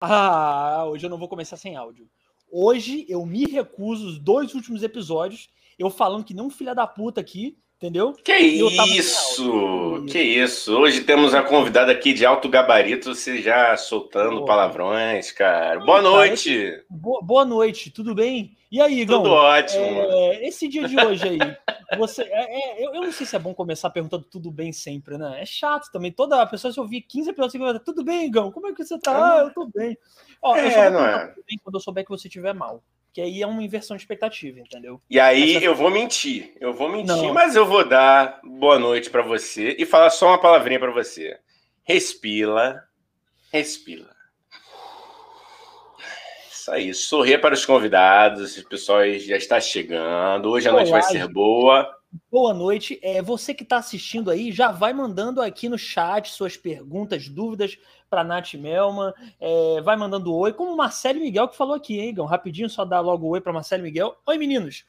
Ah, hoje eu não vou começar sem áudio. Hoje eu me recuso os dois últimos episódios, eu falando que nem um da puta aqui, entendeu? Que isso! Que isso! Hoje temos a convidada aqui de alto gabarito, você já soltando palavrões, cara. Boa noite! Boa, boa noite, tudo bem? E aí, Igão? Tudo ótimo. É, esse dia de hoje aí, você, é, é, eu, eu, não sei se é bom começar perguntando tudo bem sempre, né? É chato também. Toda a pessoa, se ouvir 15 episódios, você vai tudo bem, Igão? Como é que você tá? Ah, eu tô bem. Ó, é, eu só não é. bem quando eu souber que você estiver mal. Que aí é uma inversão de expectativa, entendeu? E aí Essa... eu vou mentir. Eu vou mentir, não. mas eu vou dar boa noite para você e falar só uma palavrinha para você. Respira. Respira. Isso aí, sorrir para os convidados, o pessoal já está chegando. Hoje a noite vai ser boa. Boa noite. É, você que está assistindo aí, já vai mandando aqui no chat suas perguntas, dúvidas para Nath Melman. É, vai mandando oi, como o Marcelo Miguel que falou aqui, hein, Gão? Rapidinho, só dar logo oi para Marcelo Miguel. Oi, meninos.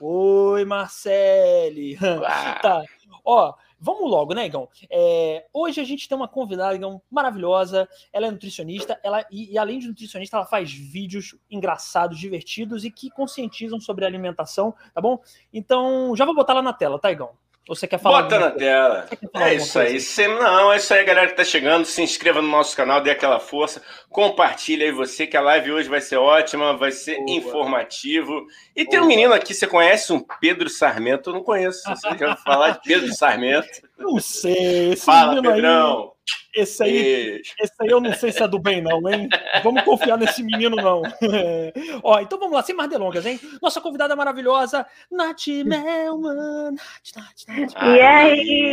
Oi, Marcele. tá. Ó, Vamos logo, né, Igão? É, hoje a gente tem uma convidada, Igão, maravilhosa. Ela é nutricionista, ela e, e, além de nutricionista, ela faz vídeos engraçados, divertidos e que conscientizam sobre alimentação, tá bom? Então, já vou botar lá na tela, tá, Igão? Você quer falar? Bota na coisa? tela. É isso aí. Se, não, é isso aí, galera que tá chegando. Se inscreva no nosso canal, dê aquela força. Compartilha aí você, que a live hoje vai ser ótima, vai ser Boa. informativo. E Boa. tem um menino aqui, você conhece um Pedro Sarmento? Eu não conheço. Você já ouviu falar de Pedro Sarmento? Não sei. Esse Fala, Pedrão. Aí... Esse aí, esse aí eu não sei se é do bem, não, hein? Vamos confiar nesse menino, não. Ó, então vamos lá, sem mais delongas, hein? Nossa convidada maravilhosa, Nath Melman. Nath, Nath, Nath. E aí?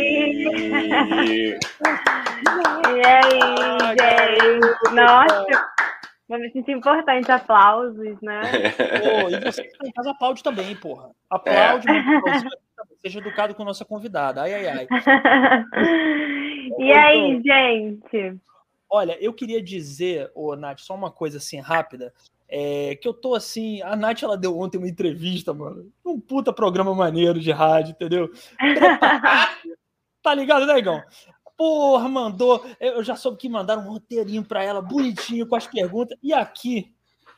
e aí, gente? Nossa, vou me sentir importante. Aplausos, né? Pô, e você que tá em casa, aplaude também, porra. Aplaude, é. Seja educado com nossa convidada. Ai, ai, ai. e aí, gente? Olha, eu queria dizer, ô, Nath, só uma coisa assim rápida. É, que eu tô assim. A Nath ela deu ontem uma entrevista, mano. Um puta programa maneiro de rádio, entendeu? tá ligado, né, Igão? Porra, mandou. Eu já soube que mandaram um roteirinho pra ela, bonitinho, com as perguntas. E aqui,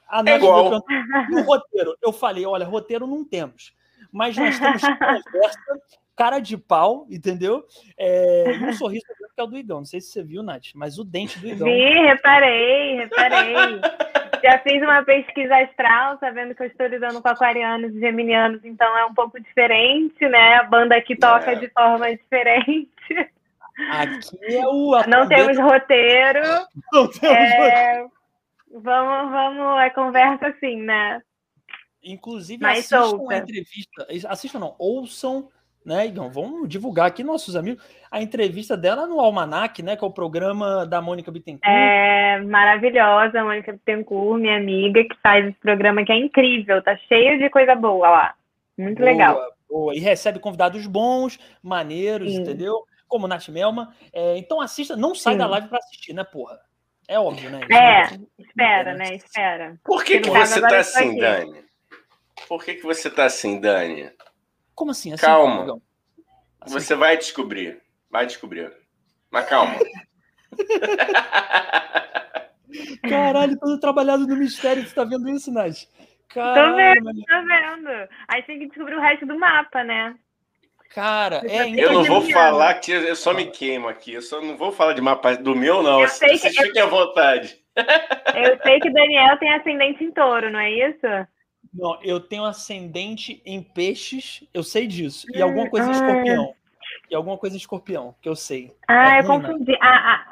a Nath é igual. no roteiro. Eu falei: olha, roteiro não temos. Mas nós temos conversa cara de pau, entendeu? É, e um sorriso que é o do Igão. Não sei se você viu, Nath, mas o dente do Igão. Vi, reparei, reparei. Já fiz uma pesquisa astral, sabendo que eu estou lidando com aquarianos e geminianos, então é um pouco diferente, né? A banda aqui toca é. de forma diferente. Aqui é o. Não temos roteiro. Não temos é... roteiro. Vamos, vamos, é conversa assim, né? Inclusive, Mais assistam solta. a entrevista. Assistam, não, ouçam né? Então, vamos divulgar aqui nossos amigos a entrevista dela no Almanac, né? Que é o programa da Mônica Bittencourt. É maravilhosa, a Mônica Bittencourt, minha amiga, que faz esse programa que é incrível, tá cheio de coisa boa lá. Muito boa, legal. Boa. E recebe convidados bons, maneiros, Sim. entendeu? Como Nath Melma. É, então assista, não sai Sim. da live para assistir, né, porra? É óbvio, né? É, espera, né? Espera. Por que, que você tá assim, Dani? Por que, que você tá assim, Dani? Como assim? assim calma. Assim, Você vai descobrir. Vai descobrir. Mas calma. Caralho, todo trabalhado no mistério. Você tá vendo isso, Nath? Caralho. Tô vendo, tô vendo. Aí tem que descobrir o resto do mapa, né? Cara, é, eu não vou falar que eu só me queimo aqui. Eu só não vou falar de mapa do meu, não. Eu sei Vocês que... fiquem à vontade. Eu sei que Daniel tem ascendente em touro, não é isso? Não, eu tenho ascendente em peixes, eu sei disso. E alguma coisa em ah. escorpião. E alguma coisa em escorpião, que eu sei. Ah, é eu confundi. Ah, ah,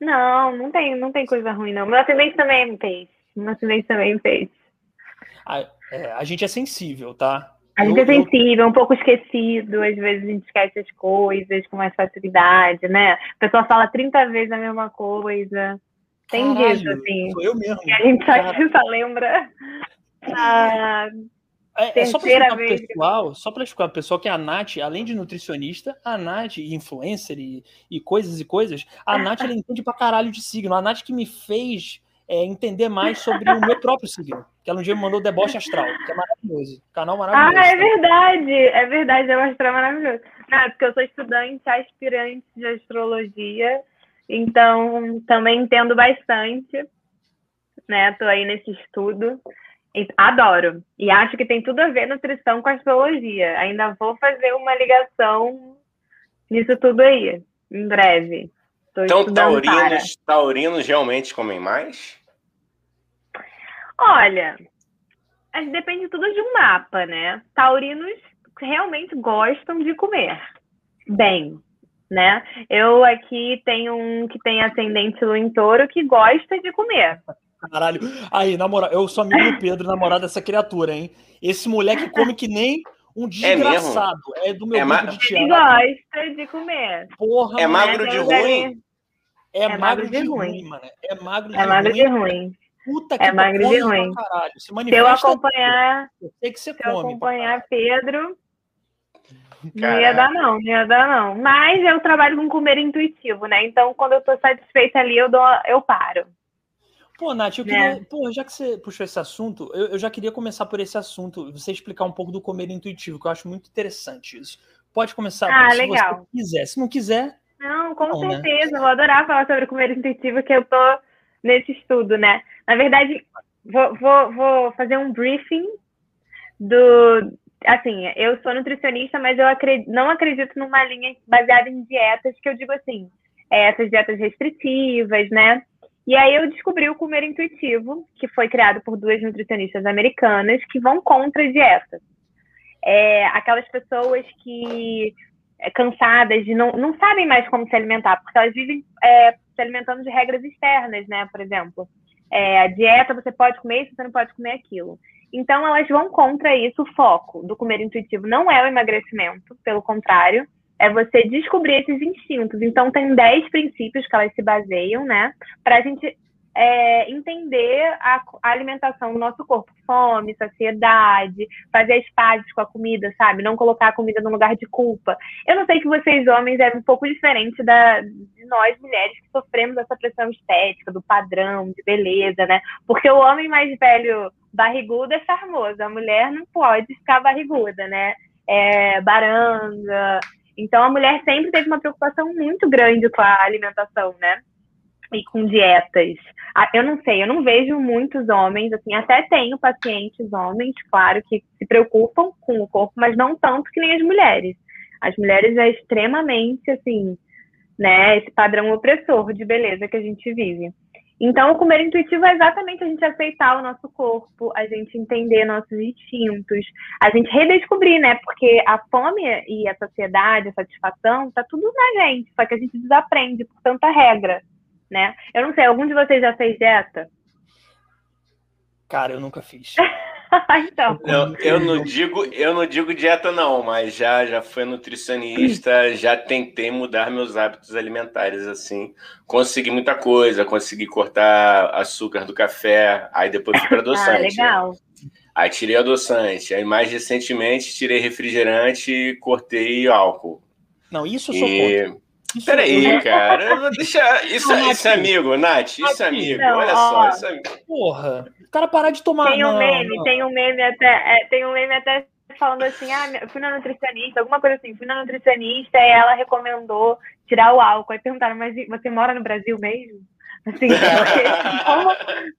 não, não tem, não tem coisa ruim, não. Meu ascendente também é em peixe. Meu ascendente também é em peixe. A, é, a gente é sensível, tá? A gente eu, é sensível, eu... um pouco esquecido, às vezes a gente esquece as coisas com mais facilidade, né? A pessoa fala 30 vezes a mesma coisa. Tem Caralho, disso, assim. Sou eu mesmo. E a gente só, só lembra ah, é, é, só para explicar para o pessoal, só para explicar pessoal que a Nath, além de nutricionista, a Nath, influencer e, e coisas e coisas, a Nath ela entende pra caralho de signo. A Nath que me fez é, entender mais sobre o meu próprio signo. Que ela um dia me mandou Deboche Astral, que é maravilhoso. Canal maravilhoso. Ah, é tá? verdade, é verdade, Deboche Astral é maravilhoso. Não, é porque eu sou estudante aspirante de astrologia, então também entendo bastante. né? Tô aí nesse estudo. Adoro. E acho que tem tudo a ver nutrição com astrologia. Ainda vou fazer uma ligação nisso tudo aí, em breve. Tô então, taurinos, taurinos realmente comem mais? Olha, depende tudo de um mapa, né? Taurinos realmente gostam de comer bem, né? Eu aqui tenho um que tem ascendente em touro que gosta de comer. Caralho. Aí, namorado, eu sou amigo do Pedro, namorado dessa criatura, hein? Esse moleque come que nem um é desgraçado. É, é do meu é grupo de teatro. Gosta de comer. Porra, é magro de ruim? É, é, magro de, ruim, mano. É magro de ruim. É magro de ruim. Puta que é magro de ruim. Se, se eu acompanhar, eu sei que você se come, eu acompanhar Pedro, não ia dar não, não ia dar não. Mas eu trabalho com comer intuitivo, né? Então, quando eu tô satisfeita ali, eu, dou, eu paro. Pô, Nath, eu queria. É. Pô, já que você puxou esse assunto, eu, eu, já queria começar por esse assunto, você explicar um pouco do comer intuitivo, que eu acho muito interessante isso. Pode começar ah, se legal. você quiser. Se não quiser. Não, com não, né? certeza. Né? Vou adorar falar sobre comer intuitivo, que eu tô nesse estudo, né? Na verdade, vou, vou, vou fazer um briefing do. Assim, eu sou nutricionista, mas eu acredito, não acredito numa linha baseada em dietas, que eu digo assim, é, essas dietas restritivas, né? E aí eu descobri o Comer Intuitivo, que foi criado por duas nutricionistas americanas que vão contra a dieta. É, aquelas pessoas que é, cansadas de não, não sabem mais como se alimentar, porque elas vivem é, se alimentando de regras externas, né? Por exemplo, é, a dieta você pode comer isso, você não pode comer aquilo. Então elas vão contra isso. O foco do comer intuitivo não é o emagrecimento, pelo contrário, é você descobrir esses instintos. Então, tem 10 princípios que elas se baseiam, né? Para a gente é, entender a, a, alimentação do nosso corpo. Fome, saciedade, fazer as pazes com a comida, sabe? Não colocar a comida no lugar de culpa. Eu não sei que vocês, homens, é um pouco diferente da, de nós, mulheres, que sofremos essa pressão estética, do padrão, de beleza, né? Porque o homem mais velho, barrigudo, é charmoso. A mulher não pode ficar barriguda, né? É, baranga, então, a mulher sempre teve uma preocupação muito grande com a alimentação, né? E com dietas. Ah, eu não sei, eu não vejo muitos homens, assim, até tenho pacientes homens, claro, que se preocupam com o corpo, mas não tanto que nem as mulheres. As mulheres é extremamente, assim, né, esse padrão opressor de beleza que a gente vive. Então, o comer intuitivo é exatamente a gente aceitar o nosso corpo, a gente entender nossos instintos, a gente redescobrir, né? Porque a fome e a saciedade, a satisfação, tá tudo na gente, só que a gente desaprende por tanta regra, né? Eu não sei, algum de vocês já fez dieta? Cara, eu nunca fiz. então. Eu, eu, não digo, eu não digo dieta não, mas já já fui nutricionista, já tentei mudar meus hábitos alimentares assim. Consegui muita coisa, consegui cortar açúcar do café, aí depois fui para ah, adoçante. Ah, legal. Aí tirei adoçante, aí mais recentemente tirei refrigerante e cortei álcool. Não, isso eu sou e... contra. Peraí, cara. Deixa. Isso, isso é amigo, Nath. Isso é amigo. Não, Olha ó, só. Isso é amigo. Porra. O cara parar de tomar. Tem um não, meme, não. tem um meme até. É, tem um meme até falando assim, ah, fui na nutricionista, alguma coisa assim, fui na nutricionista e ela recomendou tirar o álcool. Aí perguntaram, mas você mora no Brasil mesmo? Assim, como,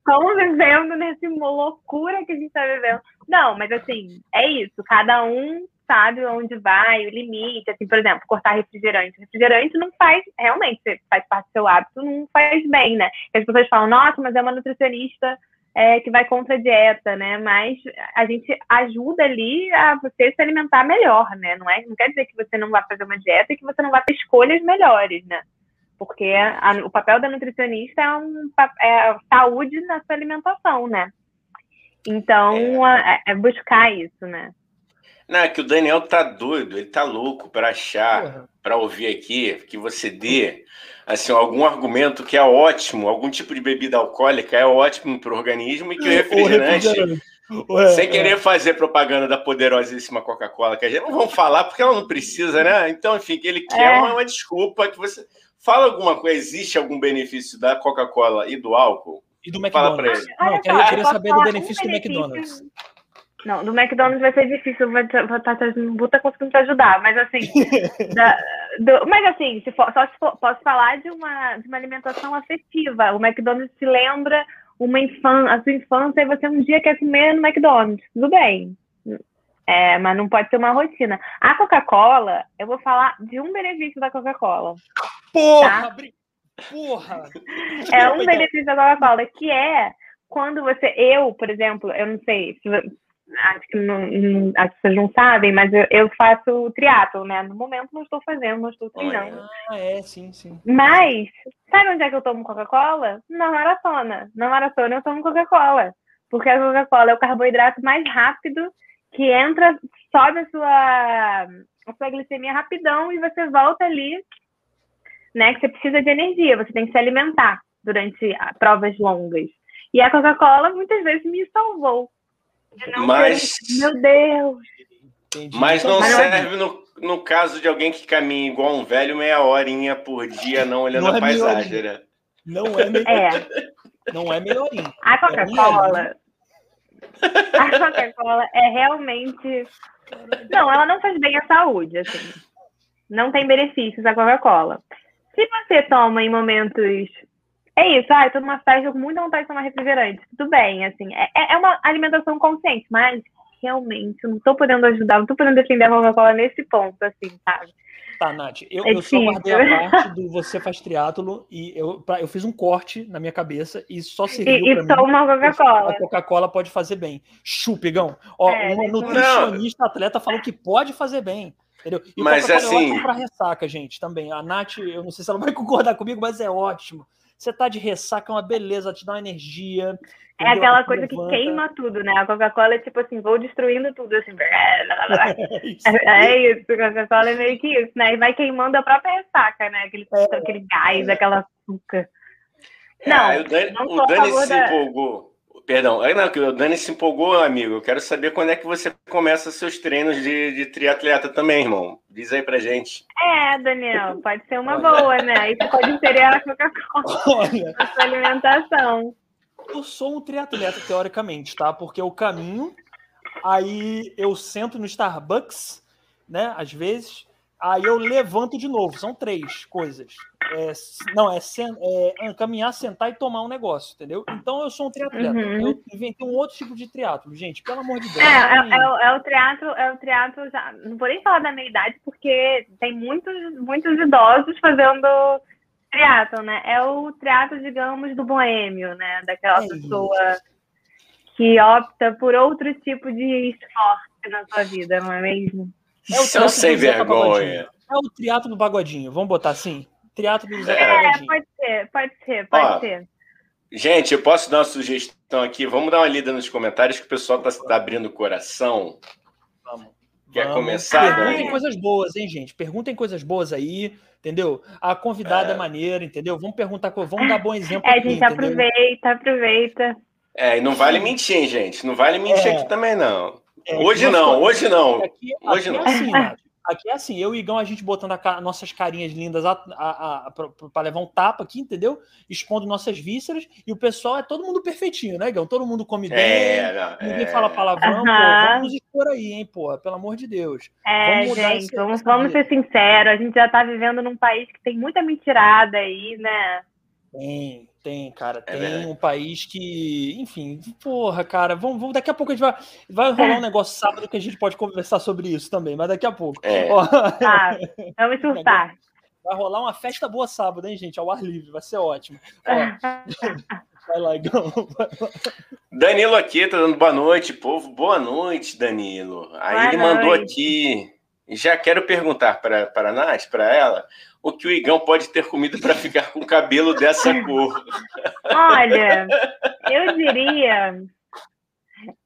como vivendo nessa loucura que a gente tá vivendo. Não, mas assim, é isso, cada um sabe onde vai, o limite, assim, por exemplo, cortar refrigerante. Refrigerante não faz, realmente, faz parte do seu hábito, não faz bem, né? As pessoas falam, nossa, mas é uma nutricionista é, que vai contra a dieta, né? Mas a gente ajuda ali a você se alimentar melhor, né? Não, é, não quer dizer que você não vai fazer uma dieta e que você não vai ter escolhas melhores, né? Porque a, o papel da nutricionista é, um, é saúde na sua alimentação, né? Então, é, é buscar isso, né? Não, é que o Daniel tá doido, ele tá louco para achar, para ouvir aqui, que você dê assim, algum argumento que é ótimo, algum tipo de bebida alcoólica é ótimo para o organismo e que o refrigerante. Ué, sem querer é. fazer propaganda da poderosíssima Coca-Cola, que a gente não vamos falar porque ela não precisa, né? Então, enfim, que ele quer é. uma, uma desculpa que você fala alguma coisa. Existe algum benefício da Coca-Cola e do álcool? E do McDonald's? Fala para ele. Não, eu queria saber do benefício do McDonald's. Não, do McDonald's vai ser difícil, vou estar tá, conseguindo te ajudar, mas assim, da, do, mas assim, se for, só se for, posso falar de uma, de uma alimentação afetiva. O McDonald's se lembra uma infância, a sua infância e você um dia quer comer no McDonald's. Tudo bem. É, mas não pode ser uma rotina. A Coca-Cola, eu vou falar de um benefício da Coca-Cola. Porra! Tá? Porra! É um benefício da Coca-Cola, que é quando você. Eu, por exemplo, eu não sei se acho que não, não, as pessoas não sabem, mas eu, eu faço triatlo, né? No momento não estou fazendo, não estou treinando. Ah, é, sim, sim. Mas, sabe onde é que eu tomo Coca-Cola? Na maratona. Na maratona eu tomo Coca-Cola. Porque a Coca-Cola é o carboidrato mais rápido que entra, sobe a sua, a sua glicemia rapidão e você volta ali, né? Que você precisa de energia, você tem que se alimentar durante provas longas. E a Coca-Cola muitas vezes me salvou mas. Meu Deus! Mas não Mas serve no, no caso de alguém que caminha igual um velho meia horinha por dia, não olhando não a é paisagem, né? Não é melhorinha. É. Não é melhorinha. A Coca-Cola. a Coca-Cola é realmente. Não, ela não faz bem à saúde, assim. Não tem benefícios a Coca-Cola. Se você toma em momentos é isso, ah, eu tô numa festa com muita vontade de tomar refrigerante. Tudo bem, assim, é, é, é uma alimentação consciente, mas realmente eu não tô podendo ajudar, não tô podendo defender a Coca-Cola nesse ponto, assim, sabe? Tá, Nath, eu, é eu só guardei a parte do você faz triatlo e eu, pra, eu fiz um corte na minha cabeça e só serviu e, pra e mim. toma Coca-Cola. A Coca-Cola pode fazer bem. Chupigão. Ó, é, um nutricionista não. atleta falou que pode fazer bem. Entendeu? E mas assim. É pra ressaca, gente, também. A Nath, eu não sei se ela vai concordar comigo, mas é ótimo. Você tá de ressaca, é uma beleza, te dá uma energia. É aquela coisa que queima tudo, né? A Coca-Cola é tipo assim, vou destruindo tudo, assim. é isso, é isso. a Coca-Cola é meio que isso, né? E vai queimando a própria ressaca, né? Aquele, é, aquele gás, é. aquela açúcar. Não, é, o Dani, não o Dani se da... empolgou. Perdão, não, que o Dani se empolgou, amigo. Eu quero saber quando é que você começa seus treinos de, de triatleta também, irmão. Diz aí pra gente. É, Daniel, pode ser uma boa, né? Isso pode ser a Coca-Cola. A sua alimentação. Eu sou um triatleta, teoricamente, tá? Porque eu caminho, aí eu sento no Starbucks, né? Às vezes, Aí eu levanto de novo. São três coisas. É, não, é, sen, é, caminhar, sentar e tomar um negócio, entendeu? Então eu sou um triatleta. Uhum. Eu inventei um outro tipo de triatlo, gente, pelo amor de Deus. É, é, é, o, é o triatlo, é o triatlo já. Não vou nem falar da meia idade, porque tem muitos, muitos idosos fazendo triatlo, né? É o triatlo, digamos, do boêmio, né? Daquela é pessoa que opta por outro tipo de esporte na sua vida, não é mesmo? É o São sem vergonha. É o triatlo do pagodinho, vamos botar assim? Triatlo do Zé É, pode ser, pode ser, pode Ó, ser. Gente, eu posso dar uma sugestão aqui? Vamos dar uma lida nos comentários que o pessoal está tá abrindo o coração. Vamos. Quer Vamos. começar? Perguntem coisas boas, hein, gente? Perguntem coisas boas aí, entendeu? A convidada é, é maneira, entendeu? Vamos perguntar, vamos dar bom exemplo. É, aqui, gente, entendeu? aproveita, aproveita. É, e não vale mentir, hein, gente? Não vale mentir é. aqui também, não. É, hoje não, hoje não. Aqui, hoje aqui não. É assim, aqui é assim, eu e Igão, a gente botando a, nossas carinhas lindas para levar um tapa aqui, entendeu? Expondo nossas vísceras, e o pessoal é todo mundo perfeitinho, né, Igão? Todo mundo come é, bem, não, ninguém é... fala palavrão, uhum. pô, vamos expor aí, hein, pô, pelo amor de Deus. É, vamos gente, vamos, vamos ser sinceros, a gente já tá vivendo num país que tem muita mentirada aí, né? Tem, tem, cara. É tem um país que, enfim, porra, cara, vamos, vamos, daqui a pouco a gente vai, vai rolar um negócio sábado que a gente pode conversar sobre isso também, mas daqui a pouco. É. Ó, ah, vamos surtar. Vai rolar uma festa boa sábado, hein, gente? Ao ar livre, vai ser ótimo. vai lá, Igão. Danilo aqui tá dando boa noite, povo. Boa noite, Danilo. Aí boa ele noite. mandou aqui. Já quero perguntar para a Nath, para ela, o que o Igão pode ter comido para ficar com cabelo dessa cor? Olha, eu diria,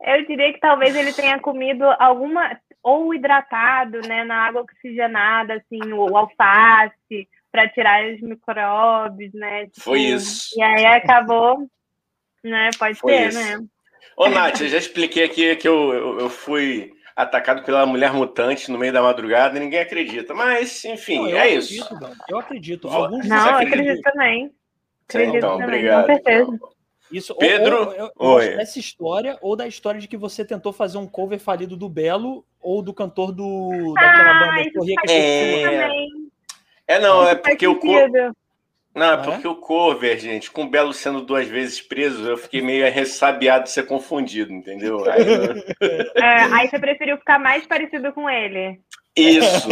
eu diria que talvez ele tenha comido alguma ou hidratado, né, na água oxigenada, assim, o alface para tirar os micróbios, né? Tipo, Foi isso. E aí acabou, né? Pode Foi ser, isso. né? Ô, Nath, eu já expliquei aqui que eu, eu, eu fui atacado pela mulher mutante no meio da madrugada e ninguém acredita. Mas, enfim, não, é acredito, isso. Não, eu acredito. Alguns não, eu acredito também. Acredito então, também, obrigado. com certeza. Isso, Pedro, ou, ou, dessa história ou da história de que você tentou fazer um cover falido do Belo ou do cantor do daquela ah, banda Corria que é... é, não, é porque o, Não, é porque o cover, gente, com o Belo sendo duas vezes preso, eu fiquei meio ressabiado de ser confundido, entendeu? Aí, é, aí você preferiu ficar mais parecido com ele. Isso.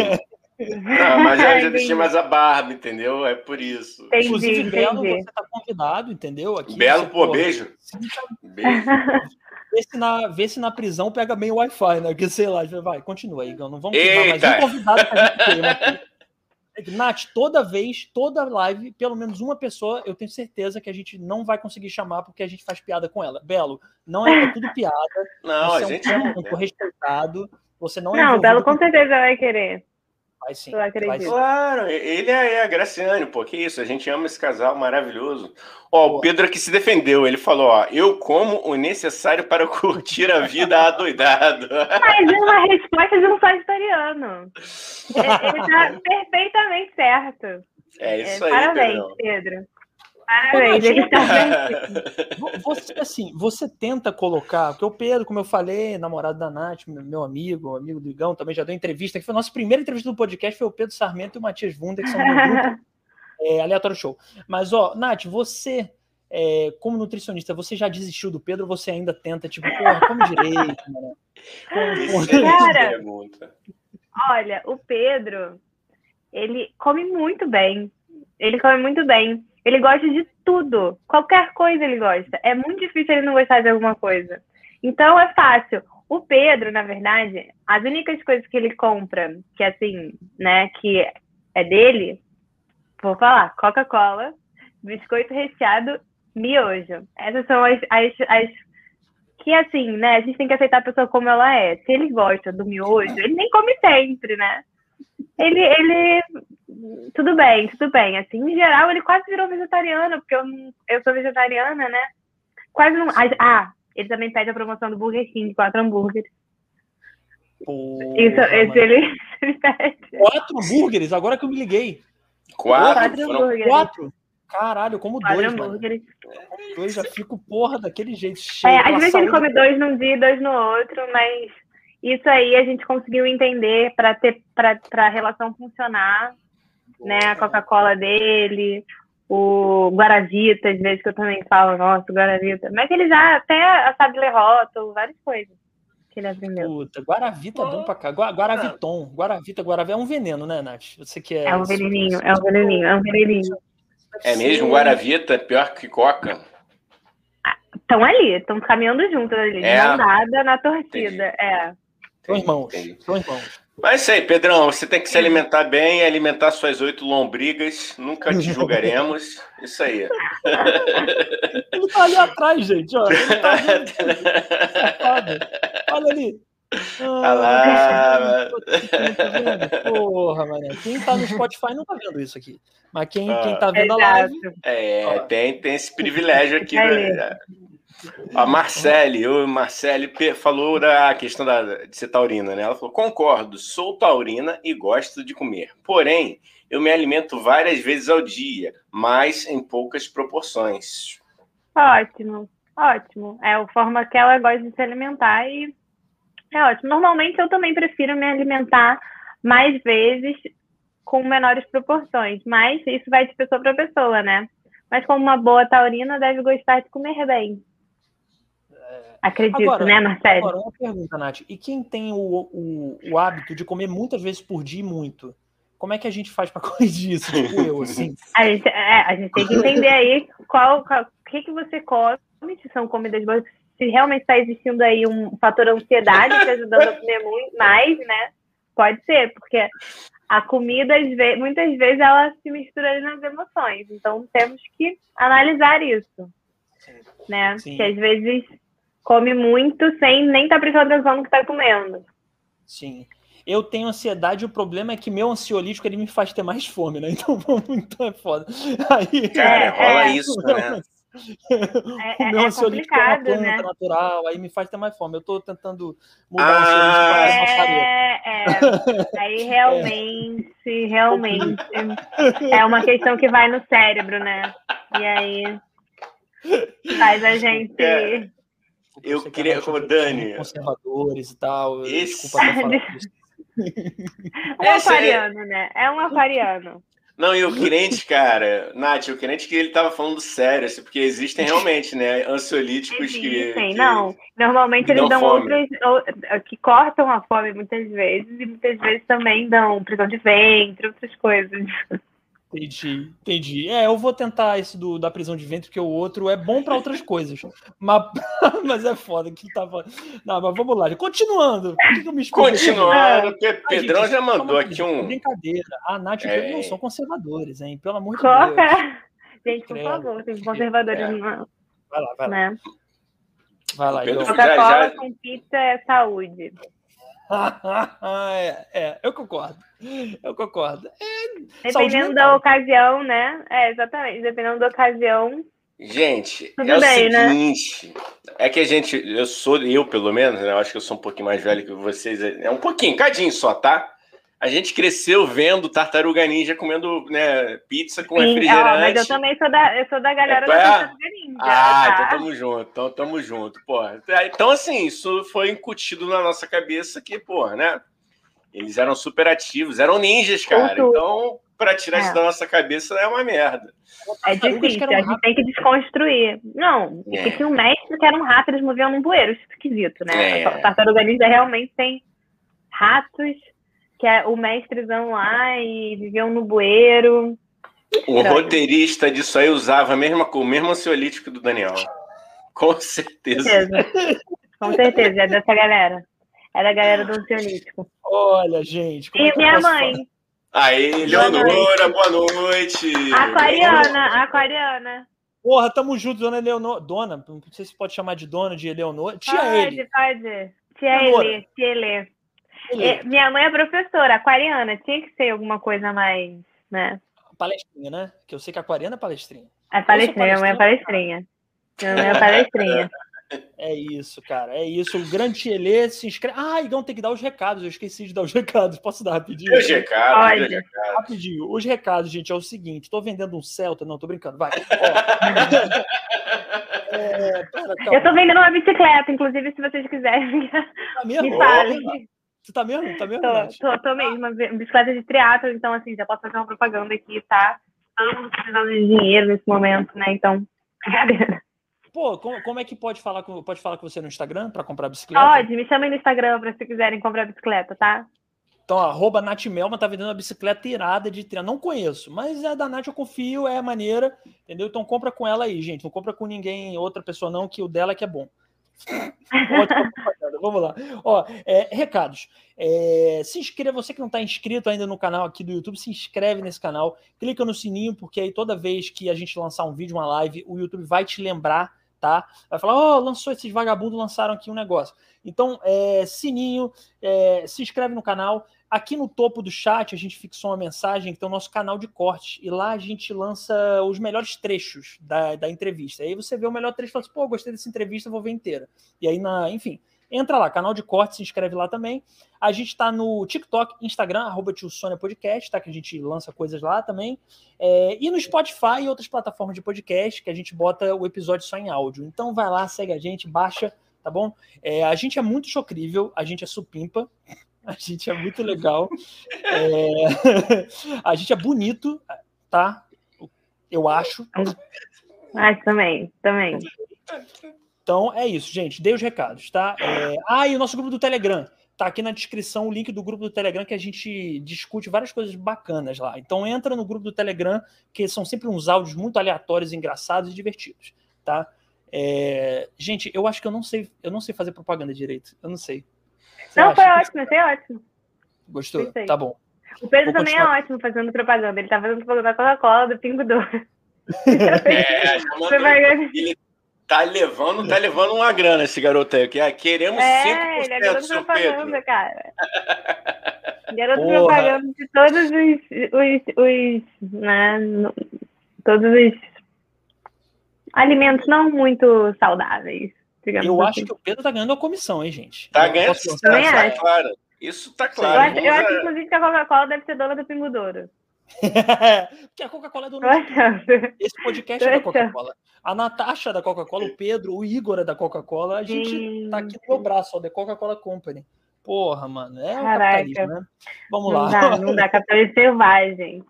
Ah, mas eu já deixei mais a barba, entendeu? É por isso. Entendi, Inclusive, entendi. Belo, você tá convidado, entendeu? Aqui, Belo, pô, beijo. Beijo. Vê se, na, vê se na prisão pega bem o Wi-Fi, né? Porque sei lá, vai, continua, Igor. Não vamos mais um convidado pra gente ter aqui. Nath, toda vez, toda live, pelo menos uma pessoa, eu tenho certeza que a gente não vai conseguir chamar porque a gente faz piada com ela. Belo, não é, é tudo piada. Não, a gente é um é respeitado. Você não é Não, Belo com certeza vai querer. Vai sim. Vai claro, ele é, é a Graciane, pô, que isso, a gente ama esse casal maravilhoso. Ó, o Pedro aqui se defendeu, ele falou, ó, eu como o necessário para curtir a vida adoidado. Mas é uma resposta de um sagitariano. Ele tá perfeitamente certo. É isso é, aí, Parabéns, Pedro. Pedro. Parabéns, ele tá você, assim, você tenta colocar, porque o Pedro, como eu falei, namorado da Nath, meu amigo, amigo do Igão, também já deu entrevista, que foi a nossa primeira entrevista do podcast, foi o Pedro Sarmento e o Matias Wunder, que são grupo, é, aleatório show. Mas, ó, Nath, você, é, como nutricionista, você já desistiu do Pedro, você ainda tenta, tipo, porra, come direito, mano. Cara, olha, o Pedro, ele come muito bem, ele come muito bem. Ele gosta de tudo. Qualquer coisa ele gosta. É muito difícil ele não gostar de alguma coisa. Então é fácil. O Pedro, na verdade, as únicas coisas que ele compra, que assim, né, que é dele, vou falar, Coca-Cola, biscoito recheado, miojo. Essas são as, as, as que assim, né, a gente tem que aceitar a pessoa como ela é. Se ele gosta do miojo, ele nem come sempre, né? Ele, ele tudo bem, tudo bem. Assim, em geral, ele quase virou vegetariano, porque eu, eu sou vegetariana, né? Quase não. Ah, ele também pede a promoção do Burger King, quatro hambúrgueres. Porra, Isso, esse ele, ele pede. Quatro hambúrgueres? Agora que eu me liguei. Quatro? Quatro hambúrgueres. Quatro? Caralho, como quatro dois, hambúrgueres. Mano. Dois já fico porra daquele jeito. Cheio, é, às vezes ele come dois num dia e dois no outro, mas isso aí a gente conseguiu entender para ter para a relação funcionar né? A Coca-Cola dele, o Guaravita, às vezes que eu também falo, nossa, Guaravita. Mas ele já até sabe ler rótulo, várias coisas que ele aprendeu. Puta, Guaravita é bom pra cá. Guaraviton, Guaravita, Guaravita é um veneno, né, Nath? Você que é. É um veneninho, é um veneninho, é um veneninho. É mesmo? Guaravita é pior que Coca? Estão ali, estão caminhando juntos ali, é. não nada na torcida. Entendi. É. São irmãos, são irmãos. Mas isso aí, Pedrão, você tem que se alimentar bem e alimentar suas oito lombrigas. Nunca te julgaremos. Isso aí. Ele tá ali atrás, gente. Ó. Tá ali. Olha ali. Ah, Porra, mano. Quem tá no Spotify não tá vendo isso aqui. Mas quem, ah, quem tá vendo a live. É, tem, tem esse privilégio aqui. Né? A Marcele, o Marcele falou da questão da, de ser taurina, né? Ela falou: concordo, sou taurina e gosto de comer. Porém, eu me alimento várias vezes ao dia, mas em poucas proporções. Ótimo, ótimo. É a forma que ela gosta de se alimentar e é ótimo. Normalmente eu também prefiro me alimentar mais vezes com menores proporções, mas isso vai de pessoa para pessoa, né? Mas como uma boa taurina deve gostar de comer bem. Acredito, agora, né, Marcelo? Agora, uma pergunta, Nath. E quem tem o, o, o, hábito de comer muitas vezes por dia e muito? Como é que a gente faz para corrigir isso? Tipo eu, assim. A gente, é, a gente tem que entender aí qual, o que, que você come, se são comidas boas, se realmente está existindo aí um fator ansiedade te ajudando a comer muito mais, né? Pode ser, porque a comida, muitas vezes, ela se mistura nas emoções. Então, temos que analisar isso. Né? Sim. Que às vezes come muito sem nem estar tá prestando atenção no que está comendo. Sim. Eu tenho ansiedade, o problema é que meu ansiolítico ele me faz ter mais fome, né? Então, então é foda. Aí, cara, é, rola é, isso, né? É, o meu é, ansiolítico é uma planta né? natural, aí me faz ter mais fome. Eu tô tentando mudar ah, o ansiolítico para é, é, Aí realmente, realmente é uma questão que vai no cérebro, né? E aí faz a gente. É. Eu queria, como Dani. Conservadores e tal. Esse... Desculpa um aquariano, né? É um aquariano. Não, e o crente, cara, Nath, o crente que ele tava falando sério, assim, porque existem realmente, né, ansiolíticos que, que. Não, normalmente eles dão fome. outros que cortam a fome muitas vezes, e muitas vezes também dão prisão de ventre, outras coisas. Entendi, entendi. É, eu vou tentar esse do, da prisão de ventre, porque o outro é bom para outras coisas. Mas, mas é foda que tava. Não, mas vamos lá. Continuando. Que que Continuando, porque ah, Pedrão gente, já mandou aqui um. Brincadeira. A Nath e o Pedro não é. são conservadores, hein? Pelo amor de Deus. Gente, por favor, tem conservadores é. não. Vai lá, vai lá. Né? Vai lá, Coca-Cola com pizza é saúde. é, é, eu concordo. Eu concordo. É, Dependendo da ocasião, né? É, exatamente. Dependendo da ocasião. Gente, Tudo é bem, o né? seguinte, né? é que a gente, eu sou, eu pelo menos, né? Eu acho que eu sou um pouquinho mais velho que vocês, é um pouquinho, cadinho só, tá? A gente cresceu vendo Tartaruga Ninja comendo né, pizza com Sim, refrigerante. Ó, mas eu também sou da, eu sou da galera é, da Tartaruga Ninja. Ah, tá? então tamo junto, então tamo junto, pô. Então, assim, isso foi incutido na nossa cabeça que, pô, né? Eles eram super ativos, eram ninjas, cara. Então, para tirar é. isso da nossa cabeça é uma merda. É difícil, a gente tem que desconstruir. Não, é. tinha um mestre que era um rato, eles moviam num bueiro, esquisito, né? É. Tartaruga ninja realmente tem ratos que é o mestrezão lá e viviam no bueiro. O roteirista disso aí usava a mesma, o mesmo ansiolítico do Daniel. Com certeza. certeza. Com certeza, é dessa galera. É da galera do ansiolítico. Olha, gente. E é minha mãe. Aí, Leonora, boa noite. Aquariana, aquariana. Porra, tamo junto, dona Leonor. Dona, não sei se pode chamar de dona de Eleonora. Tia pode, ele. Pode, Tia Ele, tia Ele. É, minha mãe é professora, aquariana, tinha que ser alguma coisa mais, né? Palestrinha, né? Que eu sei que a aquariana é palestrinha. É palestrinha, minha mãe é palestrinha. Minha mãe é palestrinha. É isso, cara. É isso. O grande Tchele se inscreve. Ah, Igão tem que dar os recados. Eu esqueci de dar os recados. Posso dar rapidinho? Os recados. Rapidinho. Os recados, gente, é o seguinte: tô vendendo um Celta. Não, tô brincando. Vai. é, pera, eu tô vendendo uma bicicleta, inclusive, se vocês quiserem. Tá me falem. Você tá mesmo? Tá mesmo? Tô, tô, tô mesmo. Bicicleta de triatlo, então, assim, já posso fazer uma propaganda aqui, tá? Todo mundo precisando de dinheiro nesse momento, né? Então, brincadeira. Pô, como, como, é que pode falar, com, pode falar com você no Instagram para comprar bicicleta? Pode, me chamem no Instagram para se quiserem comprar bicicleta, tá? Então, arroba Natmelma tá vendendo uma bicicleta irada de triatlo. Não conheço, mas é da Nath, eu confio, é maneira, entendeu? Então compra com ela aí, gente. Não compra com ninguém, outra pessoa não, que o dela é que é bom. Vamos lá. Ó, é, recados. É, se inscreva, você que não está inscrito ainda no canal aqui do YouTube, se inscreve nesse canal, clica no sininho, porque aí toda vez que a gente lançar um vídeo, uma live, o YouTube vai te lembrar, tá? Vai falar, ó, oh, lançou esses vagabundos, lançaram aqui um negócio. Então, é, sininho, é, se inscreve no canal. Aqui no topo do chat a gente fixou uma mensagem que tem o nosso canal de cortes e lá a gente lança os melhores trechos da, da entrevista. Aí você vê o melhor trecho e fala assim, pô, gostei dessa entrevista, vou ver inteira. E aí, na, enfim, entra lá, canal de cortes, se inscreve lá também. A gente está no TikTok, Instagram, arroba Podcast, tá? Que a gente lança coisas lá também. É, e no Spotify e outras plataformas de podcast que a gente bota o episódio só em áudio. Então vai lá, segue a gente, baixa, tá bom? É, a gente é muito chocrível, a gente é supimpa. A gente é muito legal. É... A gente é bonito, tá? Eu acho. Ah, também, também. Então é isso, gente. Dei os recados, tá? É... Ah, e o nosso grupo do Telegram. Tá aqui na descrição o link do grupo do Telegram que a gente discute várias coisas bacanas lá. Então entra no grupo do Telegram, que são sempre uns áudios muito aleatórios, engraçados e divertidos, tá? É... Gente, eu acho que eu não sei, eu não sei fazer propaganda direito. Eu não sei. Você não, foi ótimo, foi ótimo. Gostou? Tá bom. O Pedro Vou também é continuar. é ótimo fazendo propaganda. Ele tá fazendo propaganda da Coca-Cola, do Pingo Doce. É, ele tá levando, tá levando uma grana esse garoto aí. Que é, queremos é, 5% ele é garoto propaganda, Pedro. cara. Garoto Porra. propaganda de todos os, os, os né, todos os alimentos não muito saudáveis. Eu assim. acho que o Pedro tá ganhando a comissão, hein, gente? Tá ganhando, tá, tá claro. Isso tá claro. Eu acho, eu acho inclusive, que a Coca-Cola deve ser dona do Pingo Douro. Porque a Coca-Cola é dona do Esse podcast é da Coca-Cola. A Natasha é da Coca-Cola, o Pedro, o Igor é da Coca-Cola. A gente Sim. tá aqui no meu braço, ó, da Coca-Cola Company. Porra, mano, é Caraca. o capitalismo, né? Vamos não lá. Dá, não dá, capitalismo selvagem.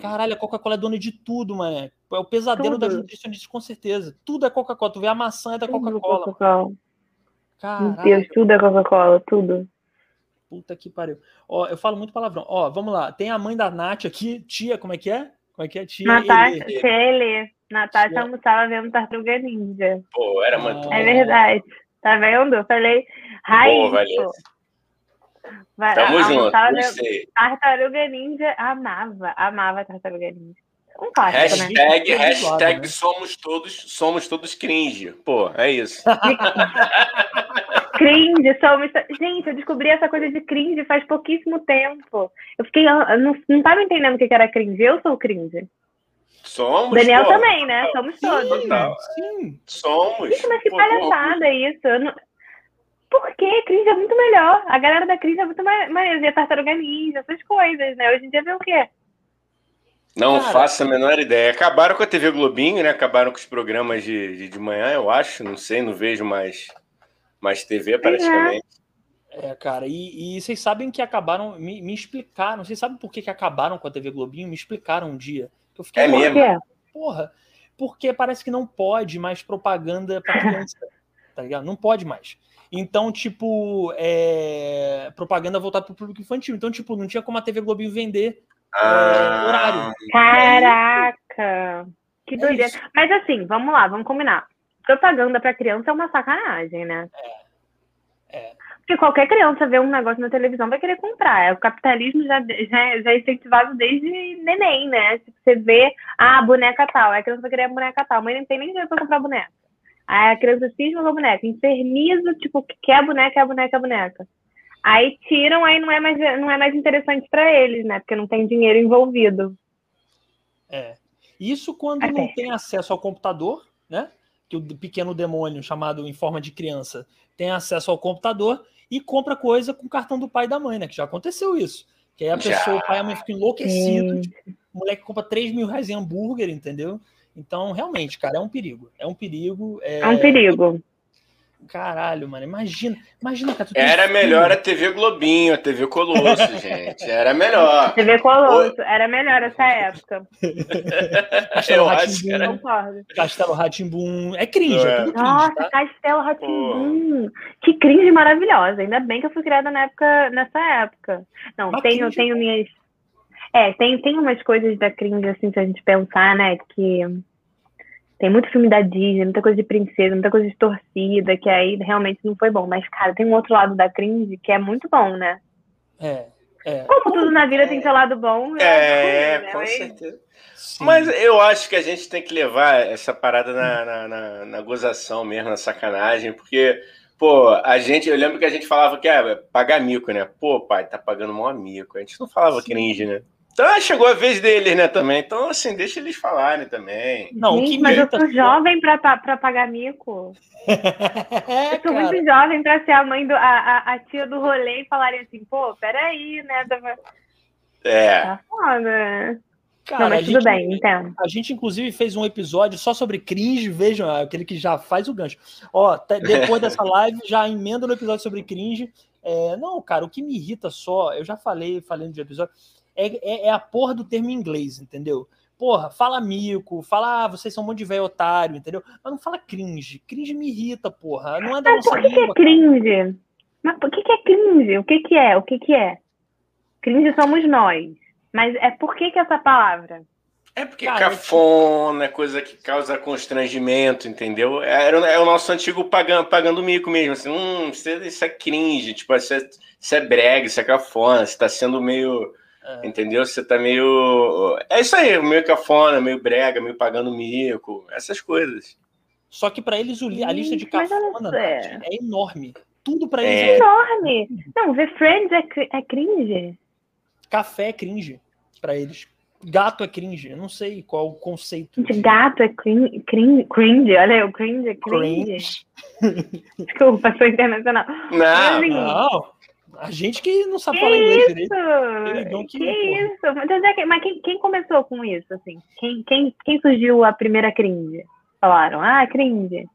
Caralho, a Coca-Cola é dona de tudo, mano. É o pesadelo tudo. da nutricionista, com certeza. Tudo é Coca-Cola. Tu vê a maçã é da Coca-Cola. Coca Meu Deus, tudo é Coca-Cola, tudo. Puta que pariu. Ó, eu falo muito palavrão. Ó, vamos lá. Tem a mãe da Nath aqui, tia, como é que é? Como é que é, tia? Natasha, Ele. Natasha almoçava vendo Tartaruga Ninja. Pô, era muito É bom. verdade. Tá vendo? Eu falei, raiz. Pô, Vai, Tamo junto, Tartaruga Ninja, amava, amava Tartaruga Ninja. Um clássico, né? hashtag, né? hashtag né? somos todos, somos todos cringe. Pô, é isso. cringe, somos. Gente, eu descobri essa coisa de cringe faz pouquíssimo tempo. Eu fiquei. Eu não, não tava entendendo o que era cringe. Eu sou cringe. Somos. Daniel pô, também, né? Somos todos. Sim, sim. Somos. Gente, mas que pô, palhaçada é isso. Eu não... Por quê? Cringe é muito melhor. A galera da cringe é muito mais. mais é tartaruga ninja, essas coisas, né? Hoje em dia vê o quê? Não Cara, faço a menor ideia. Acabaram com a TV Globinho, né? Acabaram com os programas de, de, de manhã, eu acho. Não sei, não vejo mais, mais TV praticamente. É, cara, e, e vocês sabem que acabaram, me, me explicaram, vocês sabem por que, que acabaram com a TV Globinho? Me explicaram um dia. Eu fiquei, é mesmo? Porra, porque parece que não pode mais propaganda para criança, tá ligado? Não pode mais. Então, tipo, é... propaganda voltada para o público infantil. Então, tipo, não tinha como a TV Globinho vender ah, horário. Caraca! Que é doideira. Mas assim, vamos lá, vamos combinar. Propaganda para criança é uma sacanagem, né? É. é. Porque qualquer criança vê um negócio na televisão vai querer comprar. É, o capitalismo já, já, já é incentivado desde neném, né? Se você vê, ah, boneca tal, a criança vai querer a boneca tal, mas não tem nem dinheiro pra comprar boneca. Aí a criança cisma com a boneca, inferniza, tipo, quer a boneca, é a boneca, é a boneca. Aí tiram, aí não é mais, não é mais interessante para eles, né? Porque não tem dinheiro envolvido. É. Isso quando Até. não tem acesso ao computador, né? Que o pequeno demônio, chamado em forma de criança, tem acesso ao computador e compra coisa com o cartão do pai e da mãe, né? Que já aconteceu isso. Que aí a pessoa, já. o pai e a mãe ficam enlouquecidos. O moleque compra 3 mil reais em hambúrguer, entendeu? Então, realmente, cara, é um perigo. É um perigo. É, é um perigo. Caralho, mano, imagina, imagina, cara. Era melhor a TV Globinho, a TV Colosso, gente. Era melhor. TV Colosso, era melhor essa época. Castelo Ratimbum. Castelo Ratimbum. É cringe, é, é tudo cringe, Nossa, tá? Castelo Ratimbum. Que cringe maravilhosa. Ainda bem que eu fui criada na época, nessa época. Não, Mas tenho, cringe, tenho minhas. É, tem, tem umas coisas da cringe, assim, se a gente pensar, né, que tem muito filme da Disney, muita coisa de princesa, muita coisa de torcida, que aí realmente não foi bom. Mas, cara, tem um outro lado da cringe que é muito bom, né? É. é. Como tudo na vida é. tem seu lado bom. É, né? com Mas... certeza. Sim. Mas eu acho que a gente tem que levar essa parada na, na, na, na, gozação mesmo, na sacanagem, porque, pô, a gente, eu lembro que a gente falava que é pagar mico, né? Pô, pai, tá pagando mó mico. A gente não falava Sim. cringe, né? Então chegou a vez deles, né, também. Então, assim, deixa eles falarem também. Não, Gente, mas eu sou jovem pra, pra pagar mico. eu sou muito jovem pra ser a mãe do. A, a, a, tia do rolê e falarem assim, pô, peraí, né? É. Tá foda. Cara, Não, mas tudo gente, bem, então. A gente, inclusive, fez um episódio só sobre cringe, vejam, aquele que já faz o gancho. Ó, depois dessa live, já emenda no episódio sobre cringe. É, não, cara, o que me irrita só, eu já falei, falei no episódio, é, é, é, a porra do termo em inglês, entendeu? Porra, fala mico, fala, ah, vocês são um monte de velho otário, entendeu? Mas não fala cringe. Cringe me irrita, porra. Não é da Mas nossa por que, língua, que é cringe? Mas por que, que é cringe? O que, que é? O que, que é? Cringe somos nós. Mas é por que, que essa palavra? É porque Cara, cafona, é coisa que causa constrangimento, entendeu? É, é o nosso antigo pagando, pagando mico mesmo. Assim, hum, isso é, isso é cringe, tipo, isso é, isso é brega, isso é cafona, você tá sendo meio é. Entendeu? Você tá meio. É isso aí, meio cafona, meio brega, meio pagando mico, essas coisas. Só que para eles a lista de cafona é. é enorme. Tudo para eles é... é enorme. Não, ver Friends é, é cringe. Café é cringe para eles. Gato é cringe. Eu não sei qual o conceito. gato é cringe, cringe, cringe. Olha, o cringe é cringe. cringe. Desculpa, sou internacional. Não, assim, não. A gente que não sabe que falar inglês direito. Que, que isso? Mas, mas quem, quem, começou com isso, assim? Quem, quem, quem surgiu a primeira cringe? Falaram, ah, cringe.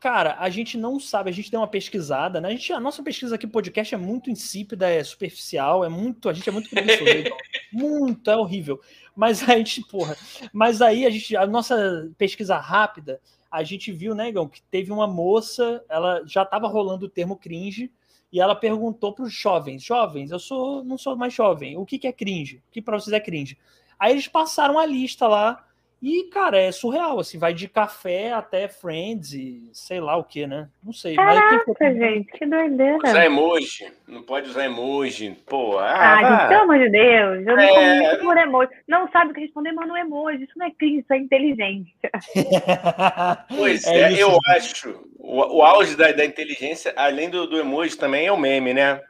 Cara, a gente não sabe, a gente deu uma pesquisada, né? A, gente, a nossa pesquisa aqui podcast é muito insípida, é superficial, é muito, a gente é muito preguiçoso. então, Muito, é horrível. Mas a gente, porra. Mas aí a gente, a nossa pesquisa rápida, a gente viu, né, Igão, que teve uma moça, ela já estava rolando o termo cringe, e ela perguntou para os jovens: jovens, eu sou não sou mais jovem, o que, que é cringe? O que para vocês é cringe? Aí eles passaram a lista lá e, cara, é surreal, assim, vai de café até Friends e sei lá o que, né? Não sei. Caraca, mas gente, que doideira. Usar emoji, não pode usar emoji, pô. Ah, ah gente, pelo amor de Deus, eu é... não por emoji. Não sabe o que responder, mas no emoji, isso não é cringe, isso é inteligência. pois é, é eu acho, o, o auge da, da inteligência, além do, do emoji, também é o meme, né?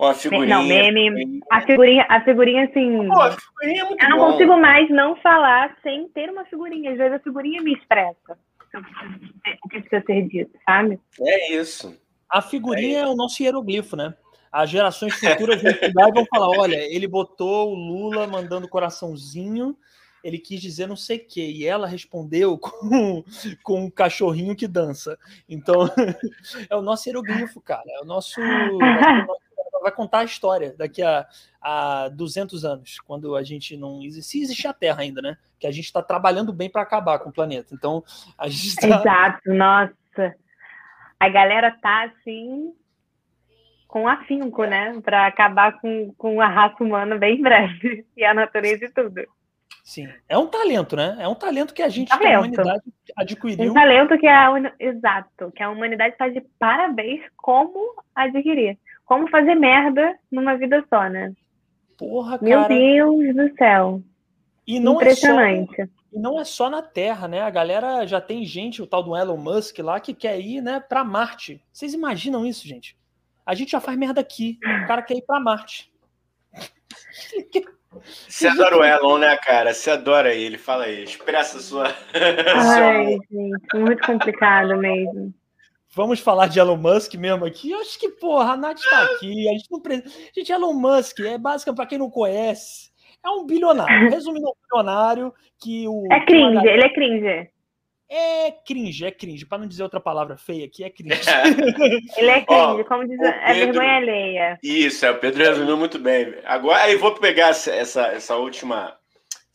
Uma figurinha. Não, meme. A figurinha, a figurinha assim. Pô, a figurinha é muito Eu não bom. consigo mais não falar sem ter uma figurinha. Às vezes a figurinha me expressa o que precisa ser dito, sabe? É isso. A figurinha é, é o nosso hieroglifo, né? As gerações futuras vão estudar e vão falar: olha, ele botou o Lula mandando coraçãozinho, ele quis dizer não sei o quê, e ela respondeu com, com um cachorrinho que dança. Então, é o nosso hieroglifo, cara. É o nosso. É o nosso vai contar a história daqui a, a 200 anos, quando a gente não existe, se existe a Terra ainda, né? Que a gente está trabalhando bem para acabar com o planeta. Então, a gente tá... Exato, nossa. A galera tá assim com afinco, né? Para acabar com, com a raça humana bem em breve e a natureza e tudo. Sim, é um talento, né? É um talento que a gente, talento. que a humanidade adquiriu. Um talento que a exato, que a humanidade está de parabéns como adquirir como fazer merda numa vida só, né? Porra, cara. Meu Deus do céu. E não Impressionante. É só, e não é só na Terra, né? A galera já tem gente, o tal do Elon Musk lá, que quer ir, né, para Marte. Vocês imaginam isso, gente? A gente já faz merda aqui. O cara quer ir para Marte. Você adora o Elon, né, cara? Você adora ele. Fala aí, expressa a sua. Ai, gente, muito complicado mesmo. Vamos falar de Elon Musk mesmo aqui? Eu acho que, porra, a Nath tá aqui. A gente não precisa. Gente, Elon Musk é basicamente, para quem não conhece, é um bilionário. Resumindo, é um bilionário que o. É cringe, ele é cringe. É cringe, é cringe. Para não dizer outra palavra feia aqui, é cringe. ele é cringe, como diz, Pedro... é vergonha alheia. Isso, é, o Pedro resumiu muito bem. Agora, aí vou pegar essa, essa última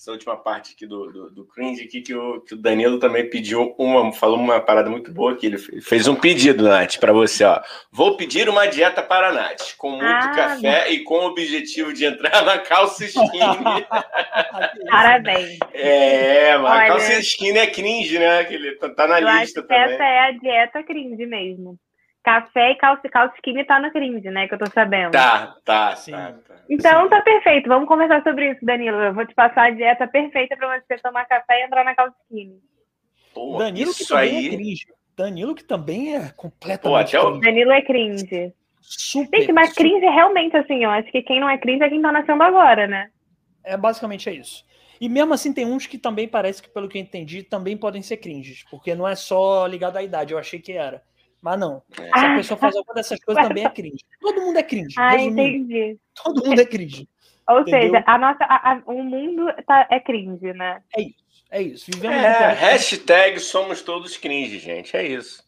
essa última parte aqui do, do, do cringe aqui, que o, que o Danilo também pediu uma, falou uma parada muito boa que ele fez um pedido, Nath, para você, ó. Vou pedir uma dieta para a Nath, com muito ah, café e com o objetivo de entrar na calça skinny. Parabéns. É, mas Olha, calça skinny é cringe, né? Que ele tá, tá na lista também. Essa é a dieta cringe mesmo. Café e calça, calça skinny tá no cringe, né? Que eu tô sabendo. Tá, tá, sim. Tá, tá. Então sim. tá perfeito. Vamos conversar sobre isso, Danilo. Eu vou te passar a dieta perfeita para você tomar café e entrar na calça skinny. Pô, Danilo que também aí... é cringe. Danilo que também é completamente Pô, cringe. Danilo é cringe. Super, Gente, mas super. cringe é realmente assim, eu acho que quem não é cringe é quem tá nascendo agora, né? É basicamente é isso. E mesmo assim tem uns que também parece que, pelo que eu entendi, também podem ser cringes, porque não é só ligado à idade, eu achei que era. Mas não. É. Se a pessoa faz alguma dessas coisas, também é cringe. Todo mundo é cringe. Ah, entendi. Todo mundo é cringe. Ou entendeu? seja, a nossa, a, a, o mundo tá, é cringe, né? É isso. É isso. Vivemos é, hashtag somos todos cringe, gente. É isso.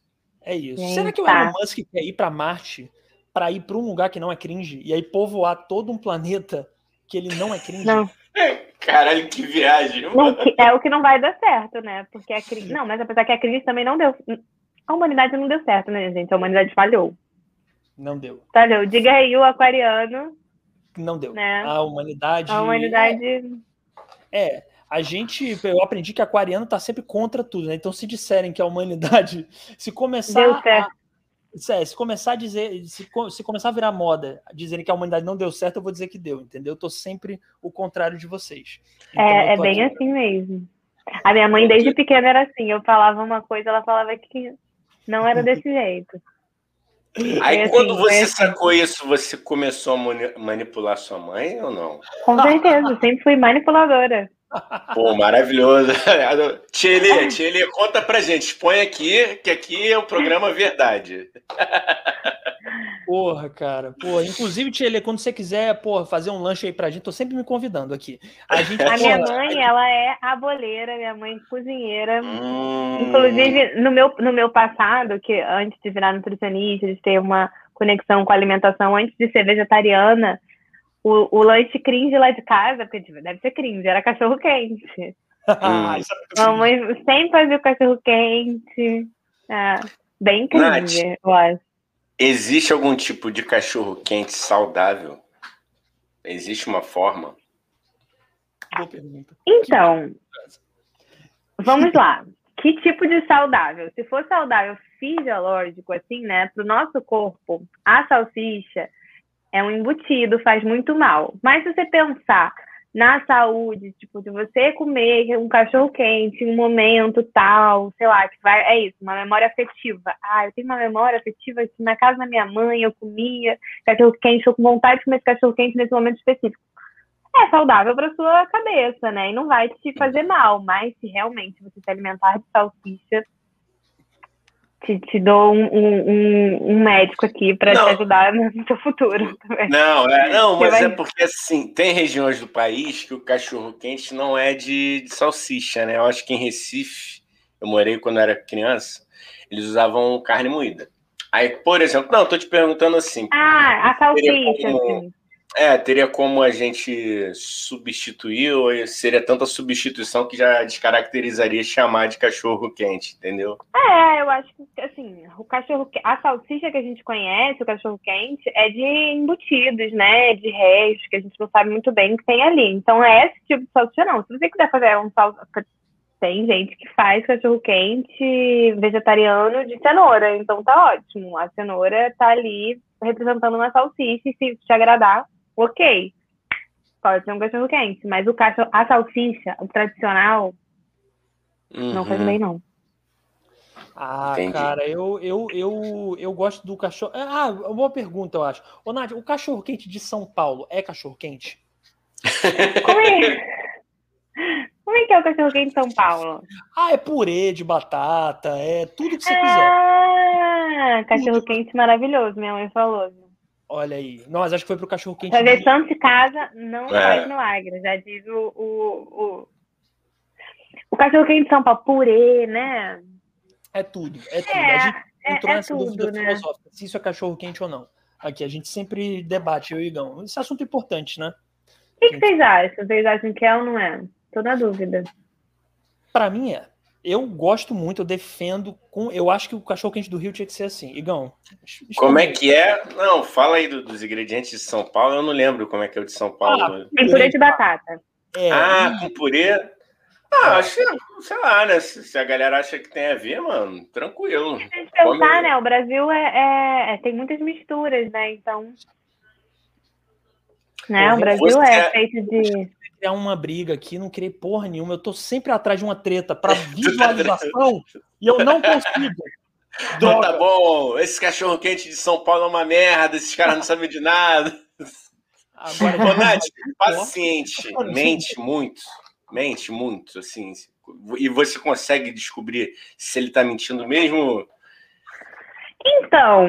É isso. Gente, Será que o tá. Elon Musk quer ir para Marte para ir para um lugar que não é cringe e aí povoar todo um planeta que ele não é cringe? Não. Caralho, que viagem. Não, é o que não vai dar certo, né? Porque a crise. Não, mas apesar que a crise também não deu a humanidade não deu certo, né, gente? A humanidade falhou. Não deu. Falhou. Diga aí o aquariano. Não deu. Né? A humanidade. A humanidade. É, a gente. Eu aprendi que aquariano tá sempre contra tudo, né? Então, se disserem que a humanidade. Se começar. Deu certo. A, é, se começar a dizer, se, se, começar a virar moda, dizerem que a humanidade não deu certo, eu vou dizer que deu, entendeu? Eu tô sempre o contrário de vocês. Então, é, é bem aqui. assim mesmo. A minha mãe, desde pequena, era assim. Eu falava uma coisa, ela falava que não era desse jeito. Aí assim, quando você assim. sacou isso, você começou a manipular sua mãe ou não? Com certeza, sempre fui manipuladora. Pô, maravilhoso. Tcheli, Tcheli, conta pra gente, expõe aqui, que aqui é o programa Verdade. Porra, cara. Porra, inclusive, Tchele, quando você quiser, porra, fazer um lanche aí pra gente, tô sempre me convidando aqui. A, gente, a minha mãe, ela é aboleira, minha mãe cozinheira. Hum. Inclusive, no meu, no meu passado, que antes de virar nutricionista, de ter uma conexão com a alimentação, antes de ser vegetariana, o, o lanche cringe lá de casa, porque tipo, deve ser cringe, era cachorro quente. Ah, é Mamãe sempre fazia o cachorro quente. É, bem cringe, Nath, eu acho. Existe algum tipo de cachorro quente saudável? Existe uma forma? Boa pergunta. Então, vamos lá. Que tipo de saudável? Se for saudável fisiológico, assim, né, para o nosso corpo, a salsicha é um embutido, faz muito mal. Mas se você pensar na saúde, tipo, de você comer um cachorro quente em um momento tal, sei lá, que vai, é isso, uma memória afetiva. Ah, eu tenho uma memória afetiva que na casa da minha mãe eu comia cachorro quente, estou com vontade de comer esse cachorro quente nesse momento específico. É saudável para sua cabeça, né? E não vai te fazer mal, mas se realmente você se alimentar de salsicha, te, te dou um, um, um médico aqui para te ajudar no seu futuro também. Não, é, não mas vai... é porque assim, tem regiões do país que o cachorro quente não é de, de, salsicha, né? Eu acho que em Recife, eu morei quando era criança, eles usavam carne moída. Aí, por exemplo, não, tô te perguntando assim. Ah, a salsicha, como... É, teria como a gente substituir, ou seria tanta substituição que já descaracterizaria chamar de cachorro quente, entendeu? É, eu acho que assim, o cachorro a salsicha que a gente conhece, o cachorro quente, é de embutidos, né? De restos, que a gente não sabe muito bem o que tem ali. Então é esse tipo de salsicha, não. Se você quiser fazer um sal... Tem gente que faz cachorro quente vegetariano de cenoura, então tá ótimo. A cenoura tá ali representando uma salsicha, e se te agradar, ok, pode ser um cachorro quente, mas o cachorro, a salsicha, o tradicional, uhum. não faz bem, não. Ah, Entendi. cara, eu, eu, eu, eu gosto do cachorro. Ah, boa pergunta, eu acho. Ô, Nádia, o cachorro quente de São Paulo é cachorro quente? Como é? Como é que é o cachorro quente de São Paulo? Ah, é purê de batata, é tudo que você ah, quiser. Ah, cachorro quente maravilhoso, minha mãe falou. Olha aí. Nós acho que foi pro cachorro quente. Fazer tanto de casa não é. faz milagre, já diz o, o, o, o cachorro quente de São Paulo, purê, né? É tudo, é tudo. É, a gente é, entrou é nessa tudo, dúvida né? filosófica, se isso é cachorro quente ou não. Aqui, a gente sempre debate, eu e Igão. Esse assunto é importante, né? O que, que vocês acham? Vocês acham que é ou não é? Tô na dúvida. Para mim é eu gosto muito, eu defendo com. Eu acho que o cachorro quente do Rio tinha que ser assim. Igão. Como é que é? Não, fala aí do, dos ingredientes de São Paulo. Eu não lembro como é que é o de São Paulo. Ah, tem purê de batata. É, ah, com purê. Ah, é. acho sei lá, né? Se, se, a galera acha que tem a ver, mano, tranquilo. Tem que pensar, né? O Brasil é, é, é, tem muitas misturas, né? Então. Né? O Brasil é, é feito de criar uma briga aqui, não criei porra nenhuma. Eu tô sempre atrás de uma treta para visualização e eu não consigo. Então tá bom, esse cachorro quente de São Paulo é uma merda, esses caras não sabem de nada. Agora, Ô, Nath, paciente, mente muito, mente muito, assim, e você consegue descobrir se ele tá mentindo mesmo? Então,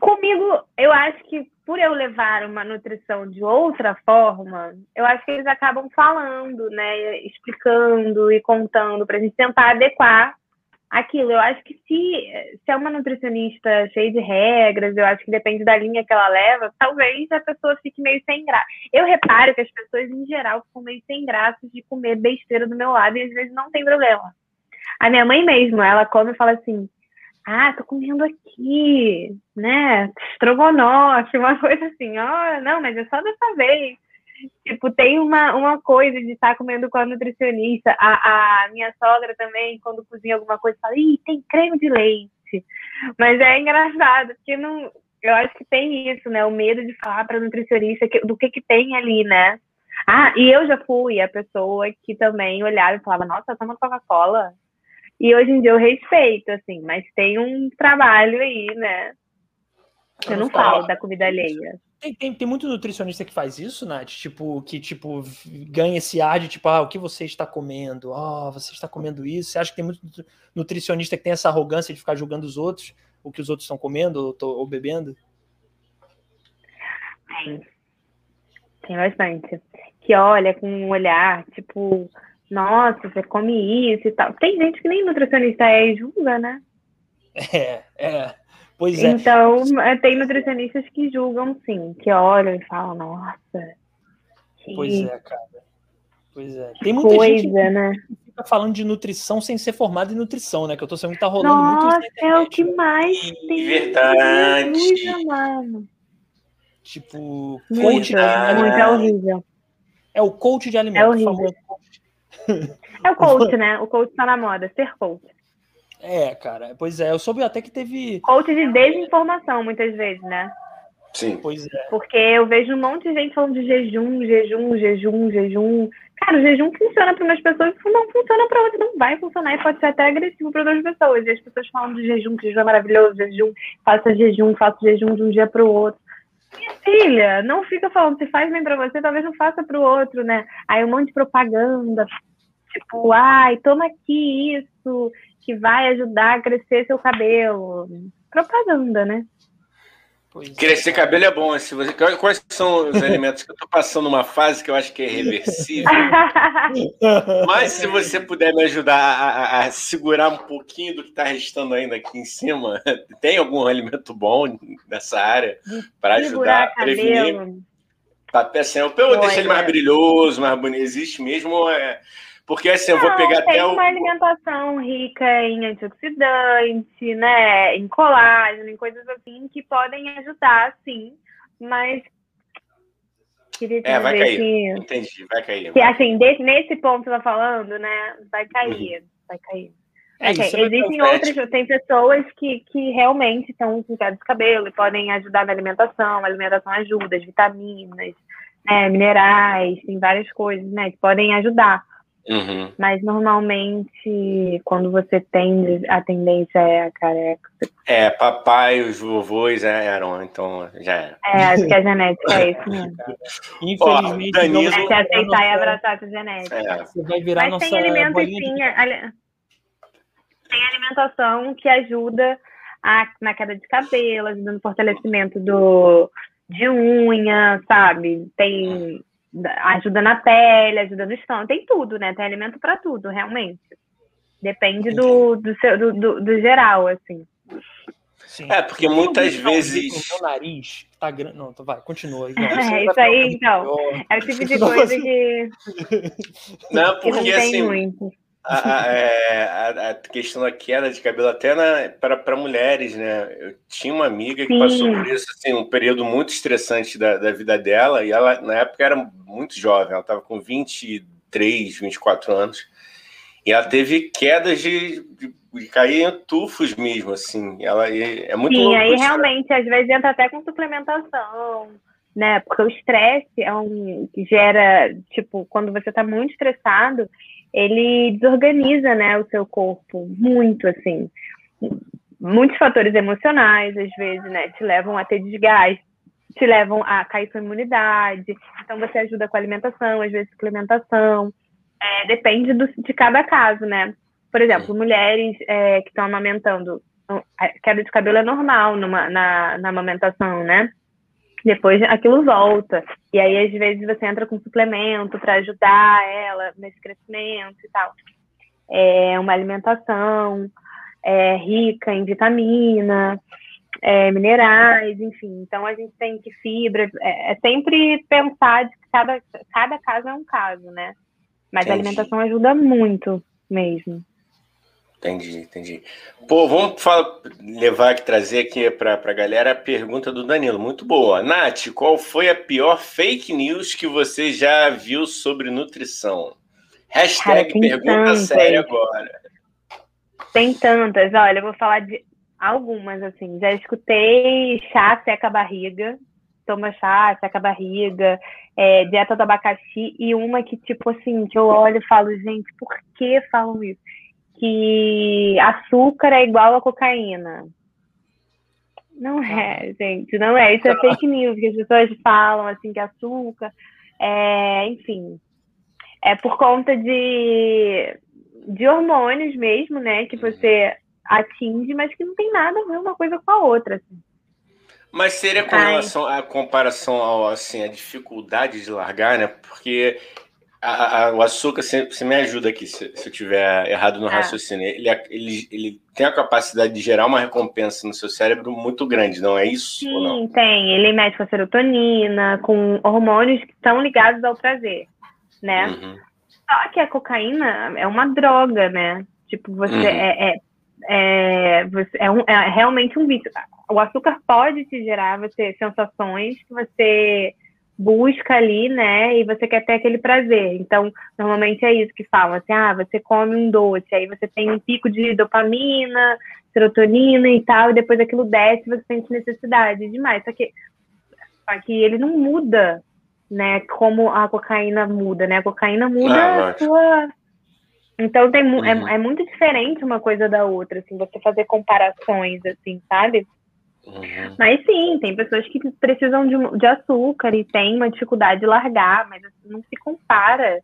comigo, eu acho que por eu levar uma nutrição de outra forma, eu acho que eles acabam falando, né, explicando e contando para a gente tentar adequar aquilo. Eu acho que se, se é uma nutricionista cheia de regras, eu acho que depende da linha que ela leva, talvez a pessoa fique meio sem graça. Eu reparo que as pessoas, em geral, ficam meio sem graça de comer besteira do meu lado e às vezes não tem problema. A minha mãe mesmo, ela come e fala assim: ah, tô comendo aqui, né? Estrogonofe, uma coisa assim, ó, oh, não, mas é só dessa vez. Tipo, tem uma, uma coisa de estar comendo com a nutricionista. A, a minha sogra também, quando cozinha alguma coisa, fala, ih, tem creme de leite. Mas é engraçado, porque não, eu acho que tem isso, né? O medo de falar para nutricionista que, do que, que tem ali, né? Ah, e eu já fui a pessoa que também olhava e falava, nossa, toma Coca-Cola. E hoje em dia eu respeito, assim, mas tem um trabalho aí, né? Eu não falo da comida alheia. Tem, tem, tem muito nutricionista que faz isso, Nath? Tipo, que tipo, ganha esse ar de tipo, ah, o que você está comendo? Ah, oh, você está comendo isso. Você acha que tem muito nutricionista que tem essa arrogância de ficar julgando os outros, o que os outros estão comendo ou, ou bebendo? Tem. Tem bastante. Que olha com um olhar, tipo, nossa, você come isso e tal. Tem gente que nem nutricionista é e julga, né? É, é. Pois é. Então, é, tem nutricionistas que julgam, sim, que olham e falam, nossa. Pois é, cara. Pois é. Tem muita coisa, gente né? que fica falando de nutrição sem ser formado em nutrição, né? Que eu tô sabendo que tá rolando nossa, muito é o que mais tem. Verdade. Tipo, coach de alimentos. É horrível. É o coach de alimentos. É horrível. É o coach, né? O coach tá na moda, ser coach. É, cara, pois é, eu soube até que teve. Coach de desinformação, muitas vezes, né? Sim. Pois é. Porque eu vejo um monte de gente falando de jejum, jejum, jejum, jejum. Cara, o jejum funciona para umas pessoas e não funciona para outras. Não vai funcionar e pode ser até agressivo para outras pessoas. E as pessoas falam de jejum, que jejum é maravilhoso, jejum, faça jejum, faça jejum de um dia para o outro. Minha filha, não fica falando, se faz bem para você, talvez não faça para o outro, né? Aí um monte de propaganda, tipo, ai, toma aqui isso, que vai ajudar a crescer seu cabelo. Propaganda, né? Pois Crescer é. cabelo é bom. Se você... Quais são os alimentos que eu estou passando uma fase que eu acho que é reversível? Mas se você puder me ajudar a, a segurar um pouquinho do que está restando ainda aqui em cima, tem algum alimento bom nessa área para ajudar a prevenir? Papel assim, eu deixar ele mais brilhoso, mais bonito. Existe mesmo. É... Porque assim, eu vou pegar tem até uma alimentação rica em antioxidante, né? Em colágeno, em coisas assim que podem ajudar, sim. Mas queria é, vai cair. Que, Entendi, vai cair. Que, assim, desse, nesse ponto que você tá falando, né? Vai cair, uhum. vai cair. É, okay. Existem outras, tem pessoas que, que realmente estão com queda de cabelo e podem ajudar na alimentação, a alimentação ajuda, as vitaminas, né, minerais, tem várias coisas, né, que podem ajudar. Uhum. Mas normalmente, quando você tem a tendência é a careca. É, papai, os vovôs eram, então já era. É, acho que a genética é isso mesmo. Infelizmente, Ó, Danilo, é aceitar e abraçar essa genética. É. Você vai virar Mas nossa tem alimento sim, de... tem alimentação que ajuda a, na queda de cabelo, ajuda no fortalecimento do, de unha, sabe? Tem ajuda na pele, ajuda no estômago, tem tudo, né? Tem alimento para tudo, realmente. Depende do, do, seu, do, do, do geral, assim. Sim. É, porque muitas vezes. O nariz tá grande. Não, vai, continua. é, isso aí, então. É o tipo de coisa que. Não, porque que não assim. Muito a, a, é, a, questão da queda de cabelo até para mulheres, né? Eu tinha uma amiga que Sim. passou por isso, assim, um período muito estressante da, da vida dela, e ela, na época, era muito jovem, ela estava com 23, 24 anos, e ela teve quedas de, de, de cair em tufos mesmo, assim. Ela é muito Sim, aí realmente, às vezes entra até com suplementação, né? Porque o estresse é um que gera, tipo, quando você está muito estressado, ele desorganiza, né, o seu corpo muito, assim. Muitos fatores emocionais, às vezes, né, te levam a ter desgaste, te levam a cair sua imunidade. Então, você ajuda com a alimentação, às vezes suplementação. É, depende do, de cada caso, né? Por exemplo, mulheres é, que estão amamentando, a queda de cabelo é normal numa, na, na amamentação, né? depois aquilo volta. E aí, às vezes, você entra com suplemento para ajudar ela nesse crescimento e tal. É uma alimentação é, rica em vitamina, é, minerais, enfim. Então, a gente tem que fibra. É, é, sempre pensar de que cada, cada caso é um caso, né? Mas Entendi. a alimentação ajuda muito mesmo. Entendi, entendi. Pô, vamos falar, levar aqui, trazer aqui para a galera a pergunta do Danilo. Muito boa. Nath, qual foi a pior fake news que você já viu sobre nutrição? Hashtag Cara, pergunta tantas. séria agora. Tem tantas. Olha, eu vou falar de algumas, assim. Já escutei chá seca a barriga. Toma chá, seca a barriga. É, dieta do abacaxi. E uma que, tipo assim, que eu olho e falo, gente, por que falam isso? Que açúcar é igual a cocaína. Não é, gente, não é. Isso é fake news que as pessoas falam, assim, que açúcar, é, enfim, é por conta de, de hormônios mesmo, né, que você atinge, mas que não tem nada a ver uma coisa com a outra, assim. Mas seria com relação à comparação ao, assim, a dificuldade de largar, né? Porque a, a, o açúcar, você, você, me ajuda aqui se, se eu tiver errado no é. raciocínio. Ele, ele, ele tem a capacidade de gerar uma recompensa no seu cérebro muito grande, não é isso? Sim, tem. Ele mexe com a serotonina, com hormônios que estão ligados ao prazer, né? Uhum. Só que a cocaína é uma droga, né? Tipo, você uhum. é, é, é, você, é, um, é realmente um vício. O açúcar pode te gerar você sensações que você busca ali, né? E você quer ter aquele prazer. Então, normalmente é isso que falam, assim, ah, você come um doce, aí você tem um pico de dopamina, serotonina e tal, e depois aquilo desce, você sente necessidade demais. Só que, só que ele não muda, né? Como a cocaína muda, né? A cocaína muda ah, a sua. Então tem, é, uhum. é, é muito diferente uma coisa da outra, assim, você fazer comparações, assim, sabe? Uhum. Mas sim, tem pessoas que precisam de, de, açúcar e tem uma dificuldade de largar, mas assim, não se compara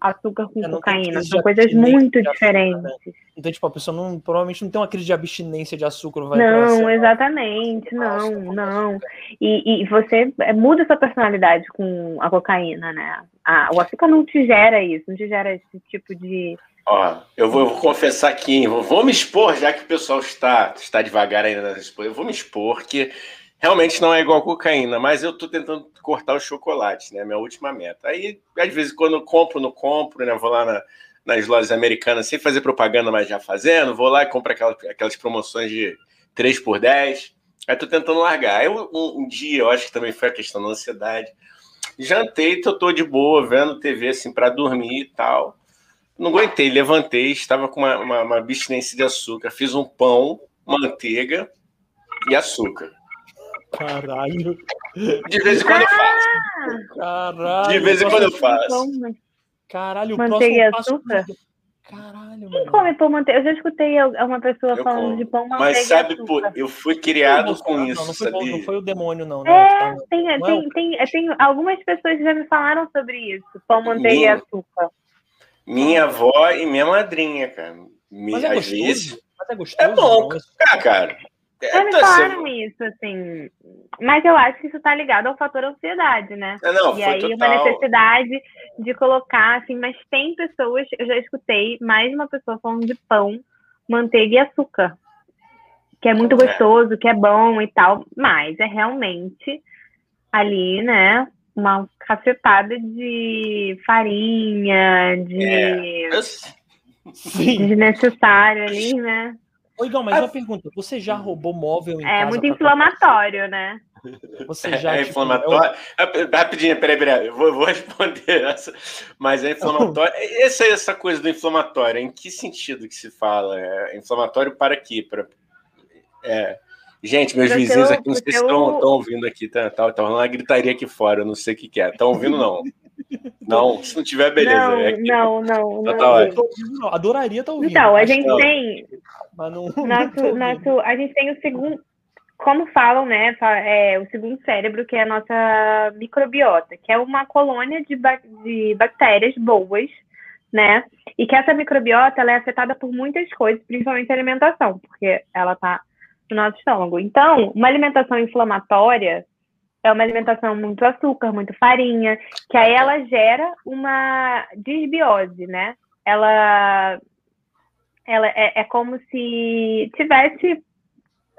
açúcar com cocaína. São coisas muito diferentes. Açúcar, né? Então, tipo, a pessoa não, provavelmente não tem uma crise de abstinência de açúcar. Vai não, exatamente, não, não. E, e você é, muda sua personalidade com a cocaína, né? A, o açúcar não te gera isso, não te gera esse tipo de Ó, eu vou, eu vou confessar aqui, vou, vou, me expor, já que o pessoal está, está devagar ainda nas expor, eu vou me expor que realmente não é igual cocaína, mas eu estou tentando cortar o chocolate, né? Minha última meta. Aí, às vezes, quando eu compro, não compro, né? Vou lá na, nas lojas americanas sem fazer propaganda, mas já fazendo, vou lá e compro aquelas, aquelas promoções de 3 por 10. Aí tô tentando largar. Aí um, um, dia, eu acho que também foi a questão da ansiedade. Jantei, eu tô de boa, vendo TV assim para dormir e tal. Não aguentei, levantei, estava com uma, uma, uma abstinência de açúcar. Fiz um pão, manteiga e açúcar. Caralho. De vez em quando eu faço. Caralho. De vez em quando eu faço. Caralho, o manteiga e açúcar? Caralho, Quem come pão manteiga? Eu já escutei uma pessoa eu falando como. de pão manteiga. Mas sabe, pô, eu fui criado com não, isso. Não, não, foi, não foi o demônio, não. Né? É, tá... tem, tem, é tem, tem, algumas pessoas já me falaram sobre isso. Pão, manteiga e açúcar. Minha avó e minha madrinha, cara. Mas é às gostoso? vezes. Mas é gostoso. É bom, ah, cara. É, Já me falaram isso, assim. Mas eu acho que isso tá ligado ao fator ansiedade, né? É, não, e aí total. uma necessidade de colocar, assim, mas tem pessoas, eu já escutei mais uma pessoa falando de pão, manteiga e açúcar. Que é muito é. gostoso, que é bom e tal. Mas é realmente ali, né? Uma cacetada de farinha, de, é. de necessário ali, né? Ô, Igor, mas ah, uma pergunta: você já roubou móvel em é casa? É muito inflamatório, né? Você já, é, tipo, inflamatório. Eu... Rapidinho, peraí, peraí, eu vou, vou, responder essa. Mas é inflamatório. essa, essa coisa do inflamatório, em que sentido que se fala? É inflamatório para quê? Para, é, Gente, meus vizinhos aqui, não sei se estão ouvindo aqui, tá, tá, tá rolando uma gritaria aqui fora, eu não sei o que, que é. Estão ouvindo, não? Não, se não tiver, beleza. Não, é aqui, não, não. Tá, não. não. Adoraria estar tá ouvindo. Então, a gente tem. Mas não, nosso, nosso, a gente tem o segundo. Como falam, né? É, o segundo cérebro, que é a nossa microbiota, que é uma colônia de, de bactérias boas, né? E que essa microbiota ela é afetada por muitas coisas, principalmente a alimentação, porque ela tá no nosso estômago. Então, uma alimentação inflamatória é uma alimentação muito açúcar, muito farinha, que aí ela gera uma disbiose, né? Ela, ela é, é como se tivesse,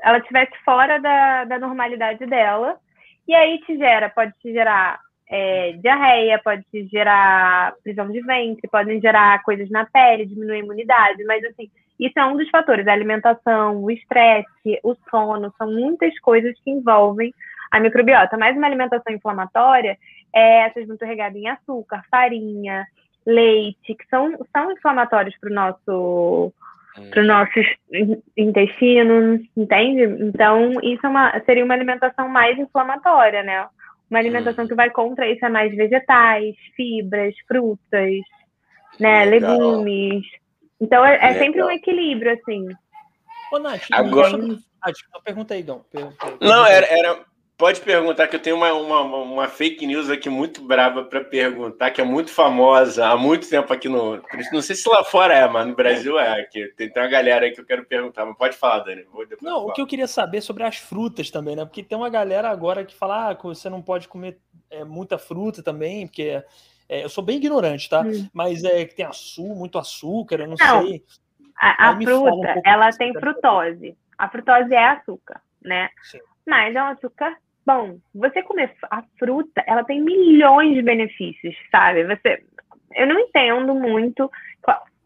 ela tivesse fora da, da normalidade dela, e aí te gera, pode te gerar é, diarreia, pode te gerar prisão de ventre, podem gerar coisas na pele, diminuir a imunidade, mas assim, isso é um dos fatores, a alimentação, o estresse, o sono, são muitas coisas que envolvem a microbiota. Mas uma alimentação inflamatória é essas muito regadas em açúcar, farinha, leite, que são, são inflamatórios para o nosso para o nosso intestino, entende? Então, isso é uma, seria uma alimentação mais inflamatória, né? Uma alimentação que vai contra isso é mais vegetais, fibras, frutas, né? Legal. Legumes. Então é, é sempre um equilíbrio, assim. Ô, Nath, Agora... Nath, pergunta aí, Dom. Não, era, era, Pode perguntar, que eu tenho uma, uma, uma fake news aqui muito brava para perguntar, que é muito famosa há muito tempo aqui no. Não sei se lá fora é, mas no Brasil é. Aqui. Tem, tem uma galera aí que eu quero perguntar, mas pode falar, Dani. não, o que eu queria saber sobre as frutas também, né? Porque tem uma galera agora que fala ah, que você não pode comer é, muita fruta também, porque É, eu sou bem ignorante, tá? Hum. Mas é que tem açúcar, muito açúcar, eu não, não sei. A, a fruta, um ela tem frutose. A frutose é açúcar, né? Sim. Mas é um açúcar bom. Você comer a fruta, ela tem milhões de benefícios, sabe? Você, eu não entendo muito.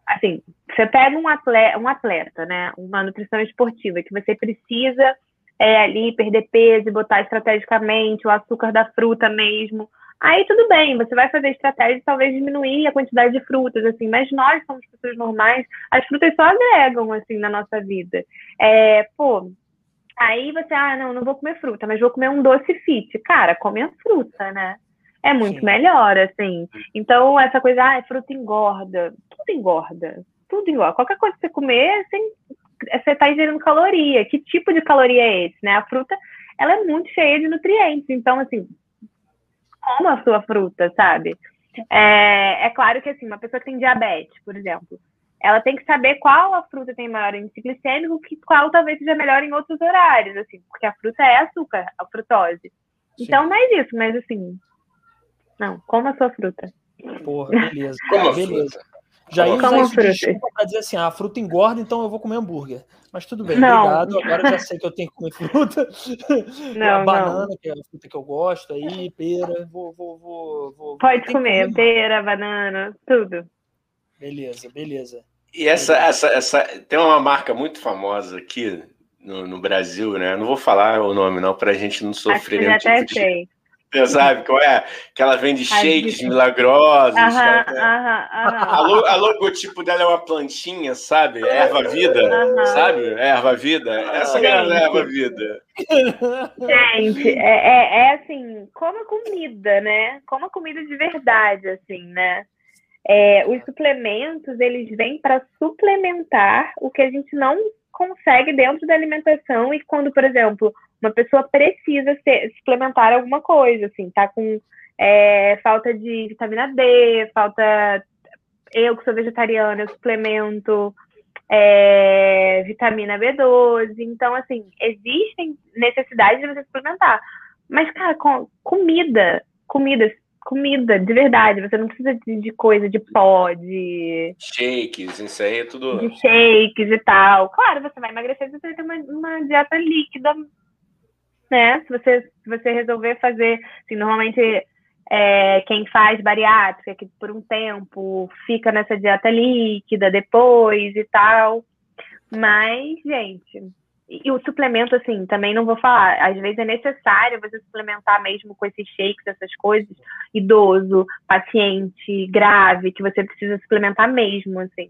Assim, você pega um atleta, um atleta, né? Uma nutrição esportiva que você precisa é, ali perder peso e botar estrategicamente o açúcar da fruta mesmo. Aí tudo bem, você vai fazer estratégia de talvez diminuir a quantidade de frutas, assim, mas nós somos pessoas normais, as frutas só agregam, assim, na nossa vida. É, pô, aí você, ah, não, não vou comer fruta, mas vou comer um doce fit. Cara, come a fruta, né? É muito Sim. melhor, assim. Então, essa coisa, ah, fruta engorda. Tudo engorda. Tudo engorda. Qualquer coisa que você comer, você está ingerindo caloria. Que tipo de caloria é esse, né? A fruta, ela é muito cheia de nutrientes. Então, assim, coma a sua fruta, sabe? É, é claro que, assim, uma pessoa que tem diabetes, por exemplo, ela tem que saber qual a fruta tem maior índice glicêmico, que qual talvez seja melhor em outros horários, assim, porque a fruta é açúcar, a frutose. Então, Sim. não é isso, mas assim, não, coma a sua fruta. Porra, beleza. Coma beleza. Fruta. Já ia usar isso de desculpa pra dizer assim, ah, a fruta engorda, então eu vou comer hambúrguer. Mas tudo bem, não. obrigado. Agora já sei que eu tenho que comer fruta. Não, banana, não. que é a fruta que eu gosto, aí, pera. Vou, vou, vou, vou Pode comer, comer, pera, banana, tudo. Beleza, beleza. E essa, essa, essa tem uma marca muito famosa aqui no, no Brasil, né? Não vou falar o nome, não, para a gente não sofrer. Acho que já até tipo sei. Você sabe qual é? Que ela vende shakes milagrosos. Aham, aham, aham. A, logotipo dela é uma plantinha, sabe? Erva vida, sabe? Erva vida. Essa é a erva vida. Gente, é, é, é, assim, como comida, né? Como comida de verdade, assim, né? É, os suplementos, eles vêm para suplementar o que a gente não consegue dentro da alimentação e quando, por exemplo, uma pessoa precisa ser, suplementar alguma coisa, assim, tá com é, falta de vitamina D, falta. Eu que sou vegetariana, eu suplemento é, vitamina B12. Então, assim, existem necessidades de você suplementar. Mas, cara, com comida, comida, comida, de verdade, você não precisa de, de coisa de pó, de. Shakes, isso aí é tudo. De shakes e tal. Claro, você vai emagrecer, você vai ter uma, uma dieta líquida né? Se você, se você resolver fazer, assim, normalmente é, quem faz bariátrica, que por um tempo fica nessa dieta líquida depois e tal. Mas, gente, e o suplemento, assim, também não vou falar. Às vezes é necessário você suplementar mesmo com esses shakes, essas coisas. Idoso, paciente, grave, que você precisa suplementar mesmo, assim.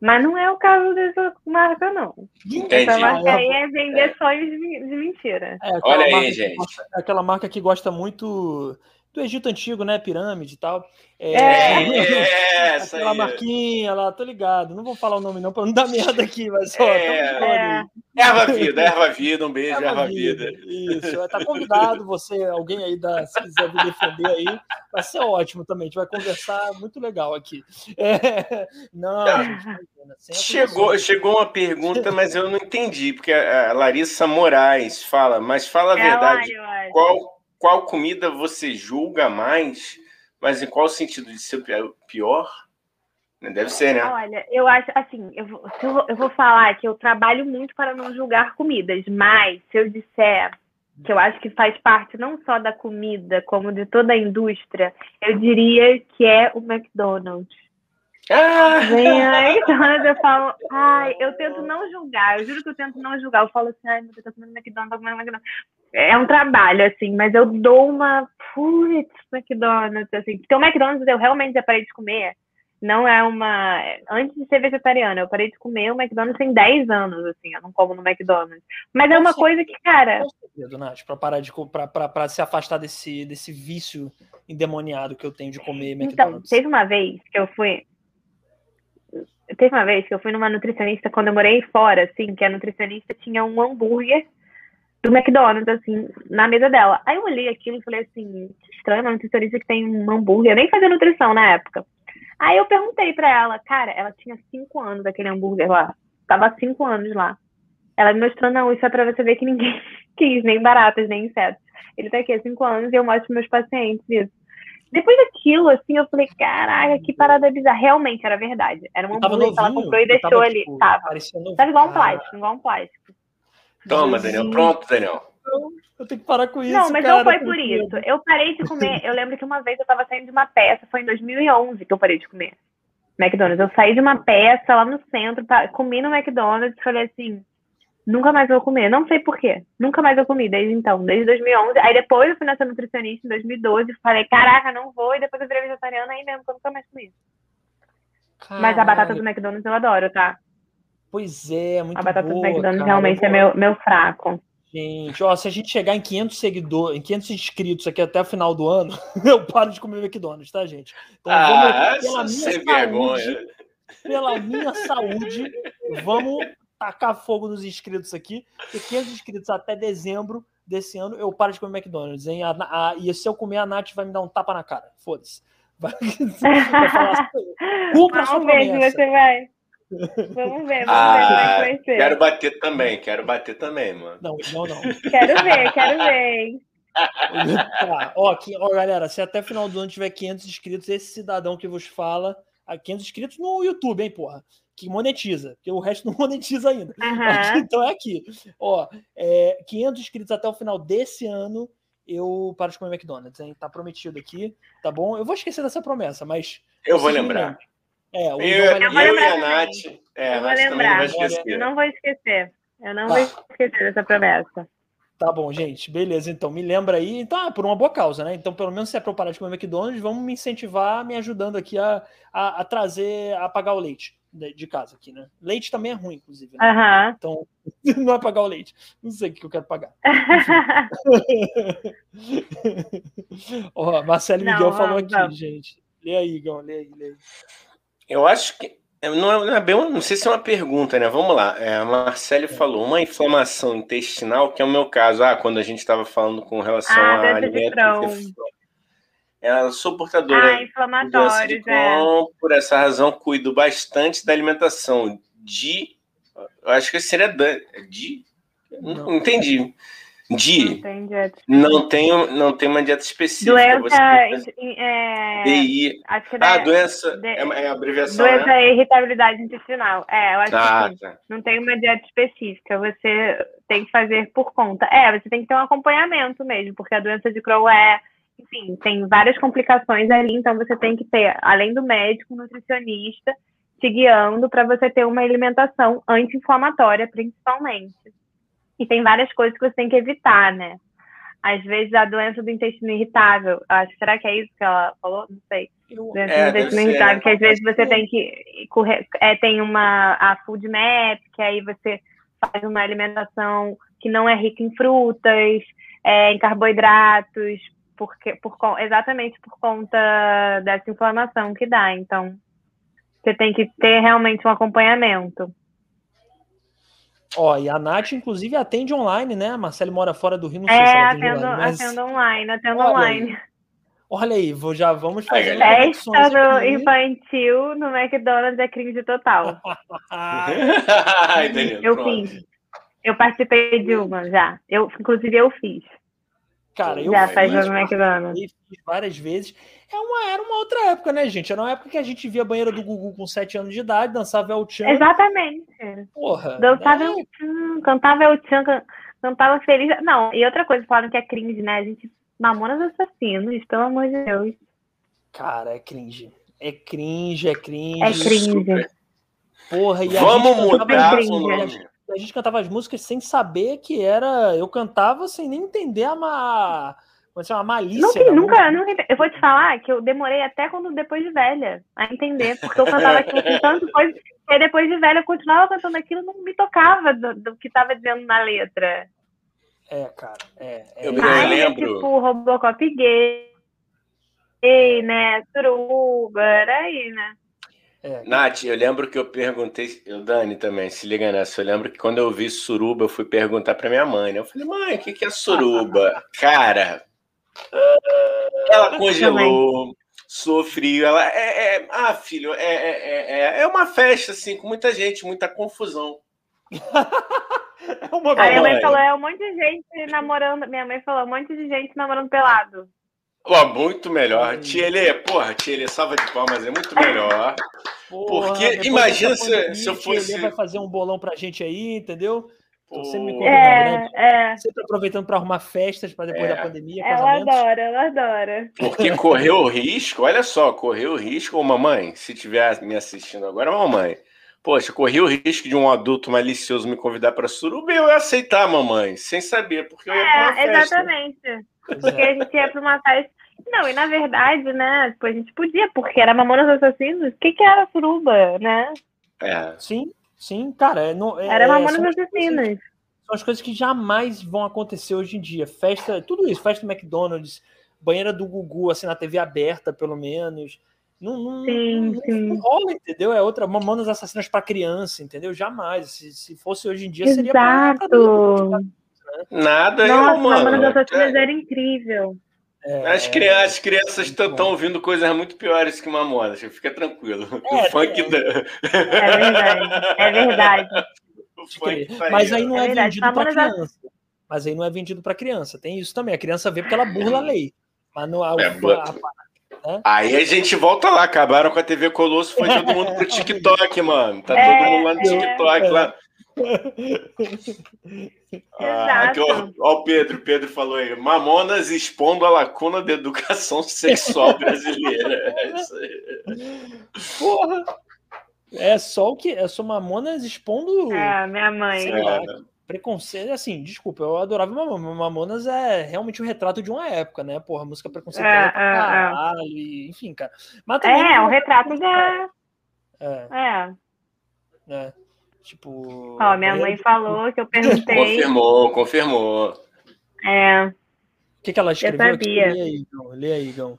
Mas não é o caso dessa marca, não. Entendi. Essa marca aí é vender é. sonhos de, de mentira. É, Olha aí, gente. Gosta, é aquela marca que gosta muito do Egito Antigo, né? Pirâmide e tal. É, é, é aquela marquinha lá, tô ligado. Não vou falar o nome não, pra não dar merda aqui, mas só. É, é. Erva Vida, Erva Vida, um beijo, Erva, erva vida. vida. Isso, tá convidado você, alguém aí, da, se quiser me defender aí, vai ser ótimo também. A gente vai conversar muito legal aqui. É, não, chegou, chegou uma pergunta, mas eu não entendi, porque a Larissa Moraes fala, mas fala a é verdade. Qual qual comida você julga mais, mas em qual sentido de ser pior? Deve ser, né? Olha, eu acho assim, eu vou, eu vou falar que eu trabalho muito para não julgar comidas, mas se eu disser que eu acho que faz parte não só da comida, como de toda a indústria, eu diria que é o McDonald's. Ah! Vem a McDonald's, eu falo, ai, eu tento não julgar, eu juro que eu tento não julgar. Eu falo assim, ai, meu Deus, tô comendo McDonald's, tô comendo McDonald's é um trabalho, assim, mas eu dou uma. Putz, McDonald's, assim. Porque o McDonald's eu realmente já parei de comer. Não é uma. Antes de ser vegetariana, eu parei de comer o McDonald's tem 10 anos, assim, eu não como no McDonald's. Mas é uma coisa que, cara. Nath, pra parar de pra, pra, pra se afastar desse, desse vício endemoniado que eu tenho de comer então, McDonald's. Então, teve uma vez que eu fui. Teve uma vez que eu fui numa nutricionista quando eu morei fora, assim, que a nutricionista tinha um hambúrguer do McDonald's, assim, na mesa dela. Aí eu olhei aquilo e falei assim, estranho, uma nutricionista que tem um hambúrguer. Eu nem fazia nutrição na época. Aí eu perguntei pra ela, cara, ela tinha cinco anos aquele hambúrguer lá. Tava cinco anos lá. Ela me mostrou, não, isso é pra você ver que ninguém quis, nem baratas, nem insetos. Ele tá aqui há cinco anos e eu mostro meus pacientes isso. Depois daquilo, assim, eu falei, caraca, que parada bizarra. Realmente era verdade. Era uma hambúrguer que ela comprou e deixou tava, ali. Tipo, tava. Tava igual um plástico, igual um plástico. Toma, Daniel. Pronto, Daniel. Eu tenho que parar com isso. Não, mas cara, não foi por isso. Eu parei de comer. Eu lembro que uma vez eu tava saindo de uma peça, foi em 2011 que eu parei de comer McDonald's. Eu saí de uma peça lá no centro, comi no McDonald's e falei assim: nunca mais vou comer. Não sei por quê. Nunca mais eu comi desde então, desde 2011. Aí depois eu fui nessa nutricionista em 2012 falei: caraca, não vou. E depois eu virei vegetariana aí mesmo, nunca mais comi. Caralho. Mas a batata do McDonald's eu adoro, tá? Pois é, muito A batata boa, do McDonald's cara, realmente é meu, meu fraco. Gente, ó, se a gente chegar em 500 seguidores, em 500 inscritos aqui até o final do ano, eu paro de comer McDonald's, tá, gente? Então, ah, vamos, pela minha saúde, vergonha. pela minha saúde, vamos tacar fogo nos inscritos aqui, porque 500 inscritos até dezembro desse ano, eu paro de comer McDonald's, hein? A, a, e se eu comer, a Nath vai me dar um tapa na cara. Foda-se. Vai, vai falar assim, cumpra a sua promessa. Você vai. Vamos ver, vamos ah, ver como é que vai ser. Quero bater também, quero bater também, mano. Não, não, não. Quero ver, quero ver. Tá, ó, aqui, ó, galera, se até final do ano tiver 500 inscritos, esse cidadão que vos fala, 500 inscritos no YouTube, hein, porra, que monetiza, porque o resto não monetiza ainda. Uhum. Então é aqui. Ó, é, 500 inscritos até o final desse ano, eu paro de comer McDonald's, hein? Tá prometido aqui, tá bom? Eu vou esquecer dessa promessa, mas. Eu vou lembrar. É, o eu, eu, eu e a Nath. É, eu vou lembrar. Eu não vou esquecer. Eu não tá. vou esquecer dessa promessa. Tá bom, gente. Beleza, então me lembra aí. Então, ah, por uma boa causa, né? Então, pelo menos se é para eu parar de comer McDonald's, vamos me incentivar, me ajudando aqui a, a, a trazer, a pagar o leite de, de, casa aqui, né? Leite também é ruim, inclusive. Né? Uhum. Então, não é pagar o leite. Não sei o que eu quero pagar. Ó, Marcelo Miguel não, falou aqui, não. gente. Lê aí, Igão, lê aí, lê aí. Eu acho que não é, bem, não sei se é uma pergunta, né? Vamos lá. É, a Marcele falou uma inflamação intestinal, que é o meu caso. Ah, quando a gente estava falando com relação ah, a alimentos. Ela sou portadora ah, inflamatórios, de é. por essa razão cuido bastante da alimentação. De, eu acho que seria de, não, não entendi. De não, tenho não tem uma dieta específica. Doença é, DI. Acho que ah, doença de, é, é abreviação. Doença né? é irritabilidade intestinal. É, eu acho ah, que tá. não tem uma dieta específica. Você tem que fazer por conta. É, você tem que ter um acompanhamento mesmo, porque a doença de Crohn é, enfim, tem várias complicações ali, então você tem que ter, além do médico, um nutricionista te guiando para você ter uma alimentação anti-inflamatória, principalmente. E tem várias coisas que você tem que evitar, né? Às vezes a doença do intestino irritável, acho, será que é isso que ela falou? Não sei. Doença é, do intestino irritável, ser. que às vezes você tem que correr, é, tem uma a food map, que aí você faz uma alimentação que não é rica em frutas, é, em carboidratos, porque por, exatamente por conta dessa inflamação que dá. Então, você tem que ter realmente um acompanhamento. Ó, e a Nath, inclusive, atende online, né? A Marcele mora fora do Rio, não sei é, se ela atende atendo, online. Mas... Atendo online, atendo olha online. Aí, olha aí, vou, já vamos fazer Festa do infantil no McDonald's é cringe total. eu fiz. Eu participei de uma já. Eu, inclusive, eu fiz. Cara, eu já faz no McDonald's. Fiz várias vezes. É uma, era uma outra época, né, gente? Era uma época que a gente via a banheira do Gugu com 7 anos de idade, dançava El Chan. Exatamente. Porra. Dançava é... El Chan, cantava El Chan, cantava feliz. Não, e outra coisa, falaram que é cringe, né? A gente. Mamonas Assassinos, pelo amor de Deus. Cara, é cringe. É cringe, é cringe. É cringe. Porra, e a Vamos gente mudar a gente cantava as músicas sem saber que era. Eu cantava sem nem entender a, ma... Assim, uma malícia. Nunca, nunca, nunca, Eu vou te falar que eu demorei até quando depois de velha a entender, porque eu cantava aquilo com tanto coisa, e depois de velha eu continuava cantando aquilo, não me tocava do, do que estava dizendo na letra. É, cara, é. é. Eu, eu lembro. É tipo Robocop gay, né? Suruba, era aí, né? É. Nath, eu lembro que eu perguntei, eu Dani também, se liga nessa. Eu lembro que quando eu vi suruba, eu fui perguntar para minha mãe. Né? Eu falei, mãe, o que, que é suruba? Cara, ela congelou, sofreu. Ela é, é ah, filho, é, é, é, é uma festa assim com muita gente, muita confusão. é uma a minha mãe falou, é um monte de gente namorando. Minha mãe falou, um monte de gente namorando pelado. Ó, muito melhor. Tiele, porra, Tiele, salva de palmas, é muito melhor. Porra, Porque imagina se, se eu fosse. Ele vai fazer um bolão pra gente aí, entendeu? Então, sempre me é, né? é. Sempre aproveitando para arrumar festas para depois é. da pandemia. Ela adora, ela adora. Porque correu o risco, olha só, correu o risco, ô mamãe, se estiver me assistindo agora, mamãe. Poxa, corri o risco de um adulto malicioso me convidar para suruba eu ia aceitar, mamãe, sem saber, porque eu ia pra uma festa. Exatamente. Porque a gente ia para uma festa. Não, e na verdade, né, tipo, a gente podia, porque era Mamonas Assassinos. O que, que era suruba, né? É. Sim, sim, cara. É, não, é, era Mamonas Assassinos. São as coisas que jamais vão acontecer hoje em dia. Festa, tudo isso, festa do McDonald's, banheira do Gugu, assim, na TV aberta, pelo menos. Não, não, sim, não, sim. não rola, entendeu? É outra Mamonas Assassinas para criança, entendeu? Jamais. Se, se fosse hoje em dia, seria Exato. Nada, Nossa, eu, mano. Mamonas Assassinas é. era incrível. É, as, crianças, as crianças estão ouvindo coisas muito piores que Mamonas, fica tranquilo. É, o funk é. Da... é verdade, é verdade. Mas aí não é, é vendido para criança. Mas aí não é vendido para criança. Tem isso também. A criança vê porque ela burla a lei. Mas não, a, é, a, né? Aí a gente volta lá, acabaram com a TV Colosso, foi todo mundo pro TikTok, mano. Tá todo mundo lá no TikTok lá. Ah, aqui, ó, ó, o Pedro, o Pedro falou aí, Mamonas expondo a lacuna da educação sexual brasileira. É Porra! É só o que. É só Mamonas expondo. É, minha mãe. Lá, preconceito. Assim, desculpa, eu adorava Mamonas. Mamonas é realmente um retrato de uma época, né? Porra, música preconceituosa é, pra é, é. caralho. É. E, enfim, cara. Mas é, é um retrato da. É. É. é. Tipo. Ó, minha mãe falou que eu perguntei. Confirmou, confirmou. É. O que, que ela escreveu? Eu sabia. Lê aí, Igão. Lê aí, Igão.